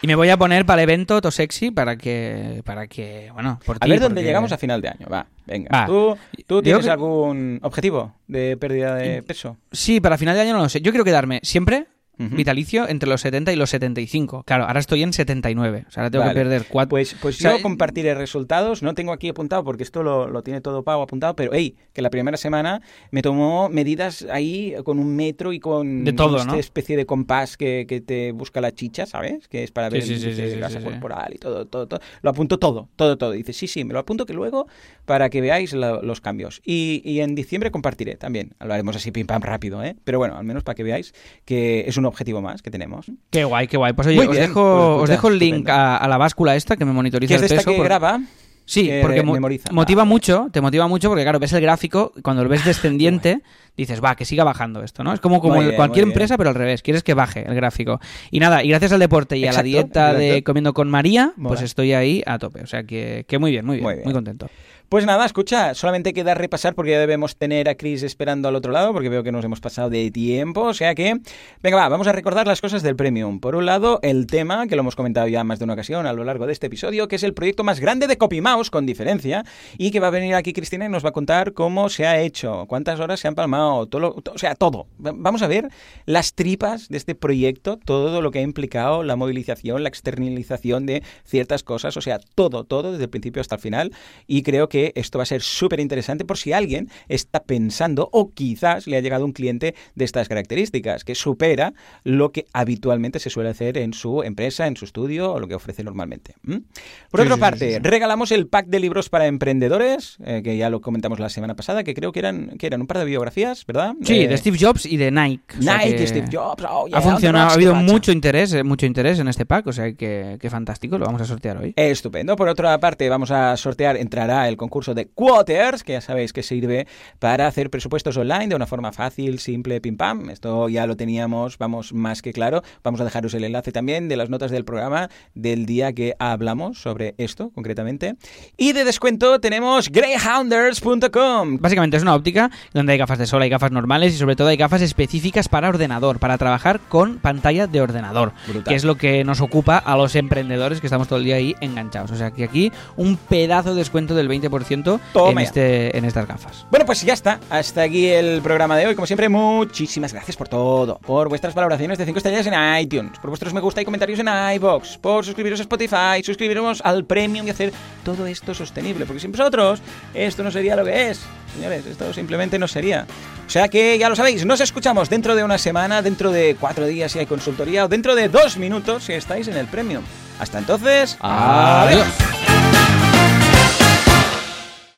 Speaker 2: Y me voy a poner para el evento To Sexy para que, para que bueno, por
Speaker 1: A ver dónde llegamos a final de año. Va, venga.
Speaker 2: Va.
Speaker 1: ¿Tú, tú tienes
Speaker 2: que-
Speaker 1: algún objetivo de pérdida de peso?
Speaker 2: Sí, para final de año no lo sé. Yo quiero quedarme siempre Vitalicio entre los 70 y los 75. Claro, ahora estoy en 79. O sea, ahora tengo
Speaker 1: Vale.
Speaker 2: que perder cuatro.
Speaker 1: Pues, pues
Speaker 2: O sea,
Speaker 1: yo compartiré resultados. No tengo aquí apuntado porque esto lo, lo tiene todo pago apuntado, pero hey, que la primera semana me tomó medidas ahí con un metro y con
Speaker 2: De todo,
Speaker 1: esta
Speaker 2: ¿no?
Speaker 1: especie de compás que, que te busca la chicha, ¿sabes? Que es para ver
Speaker 2: Sí,
Speaker 1: el
Speaker 2: sí, sí,
Speaker 1: grasa corporal y todo, todo, todo. Lo apunto todo, todo, todo. Dice, sí, sí, me lo apunto que luego para que veáis la- los cambios. Y, y en diciembre compartiré también. Lo haremos así pim pam rápido, ¿eh? Pero bueno, al menos para que veáis que es un objetivo más que tenemos.
Speaker 2: Qué guay, qué guay. Pues oye,
Speaker 1: Muy
Speaker 2: os,
Speaker 1: bien,
Speaker 2: dejo,
Speaker 1: pues,
Speaker 2: os dejo el link a, a la báscula esta que me monitoriza
Speaker 1: Que es
Speaker 2: el
Speaker 1: esta
Speaker 2: peso.
Speaker 1: que
Speaker 2: por-
Speaker 1: graba.
Speaker 2: Sí,
Speaker 1: que
Speaker 2: porque mo-
Speaker 1: memoriza.
Speaker 2: motiva
Speaker 1: Vale.
Speaker 2: mucho, te motiva mucho porque claro, ves el gráfico, cuando lo ves descendiente, dices, va, que siga bajando esto, ¿no? Es como, como
Speaker 1: bien,
Speaker 2: cualquier
Speaker 1: bien.
Speaker 2: empresa, pero al revés, quieres que baje el gráfico. Y nada, y gracias al deporte y a la dieta de comiendo con María,
Speaker 1: Mola.
Speaker 2: pues estoy ahí a tope. O sea que, que muy bien, muy bien,
Speaker 1: Muy
Speaker 2: contento.
Speaker 1: Pues nada, escucha, solamente queda repasar porque ya debemos tener a Chris esperando al otro lado porque veo que nos hemos pasado de tiempo, o sea que, venga, va, vamos a recordar las cosas del Premium. Por un lado, el tema, que lo hemos comentado ya más de una ocasión a lo largo de este episodio, que es el proyecto más grande de CopyMouse, con diferencia, y que va a venir aquí Cristina y nos va a contar cómo se ha hecho, cuántas horas se han palmado, todo lo- o sea, todo. Va- Vamos a ver las tripas de este proyecto, todo lo que ha implicado la movilización, la externalización de ciertas cosas, o sea, todo, todo desde el principio hasta el final, y creo que esto va a ser súper interesante por si alguien está pensando o quizás le ha llegado un cliente de estas características, que supera lo que habitualmente se suele hacer en su empresa, en su estudio o lo que ofrece normalmente. Por
Speaker 2: Sí,
Speaker 1: otra
Speaker 2: sí,
Speaker 1: parte,
Speaker 2: sí,
Speaker 1: regalamos el pack de libros para emprendedores, eh, que ya lo comentamos la semana pasada, que creo que eran, que eran un par de biografías, ¿verdad?
Speaker 2: Sí,
Speaker 1: Eh,
Speaker 2: de Steve Jobs y de Nike. O sea
Speaker 1: Nike,
Speaker 2: que
Speaker 1: Steve Jobs, oh, yeah,
Speaker 2: ha funcionado, ha habido mucho interés, eh, mucho interés en este pack, o sea que, que fantástico, lo vamos a sortear hoy.
Speaker 1: Estupendo. Por otra parte, vamos a sortear, entrará el concurso de Quoters, que ya sabéis que sirve para hacer presupuestos online de una forma fácil, simple, pim pam. Esto ya lo teníamos, vamos, más que claro. Vamos a dejaros el enlace también de las notas del programa del día que hablamos sobre esto, concretamente. Y de descuento tenemos greyhounders.com.
Speaker 2: Básicamente es una óptica donde hay gafas de sol, hay gafas normales y sobre todo hay gafas específicas para ordenador, para trabajar con pantalla de ordenador,
Speaker 1: Brutal.
Speaker 2: que es lo que nos ocupa a los emprendedores que estamos todo el día ahí enganchados. O sea que aquí un pedazo de descuento del 20% en,
Speaker 1: Toma ya.
Speaker 2: este, en estas gafas.
Speaker 1: Bueno, pues ya está. Hasta aquí el programa de hoy. Como siempre, muchísimas gracias por todo. Por vuestras valoraciones de 5 estrellas en iTunes, por vuestros me gusta y comentarios en iBox, por suscribiros a Spotify, suscribiros al Premium y hacer todo esto sostenible. Porque sin vosotros, esto no sería lo que es. Señores, esto simplemente no sería. O sea que ya lo sabéis, nos escuchamos dentro de una semana, dentro de cuatro días si hay consultoría o dentro de dos minutos si estáis en el Premium. Hasta entonces,
Speaker 2: Adiós.
Speaker 1: adiós.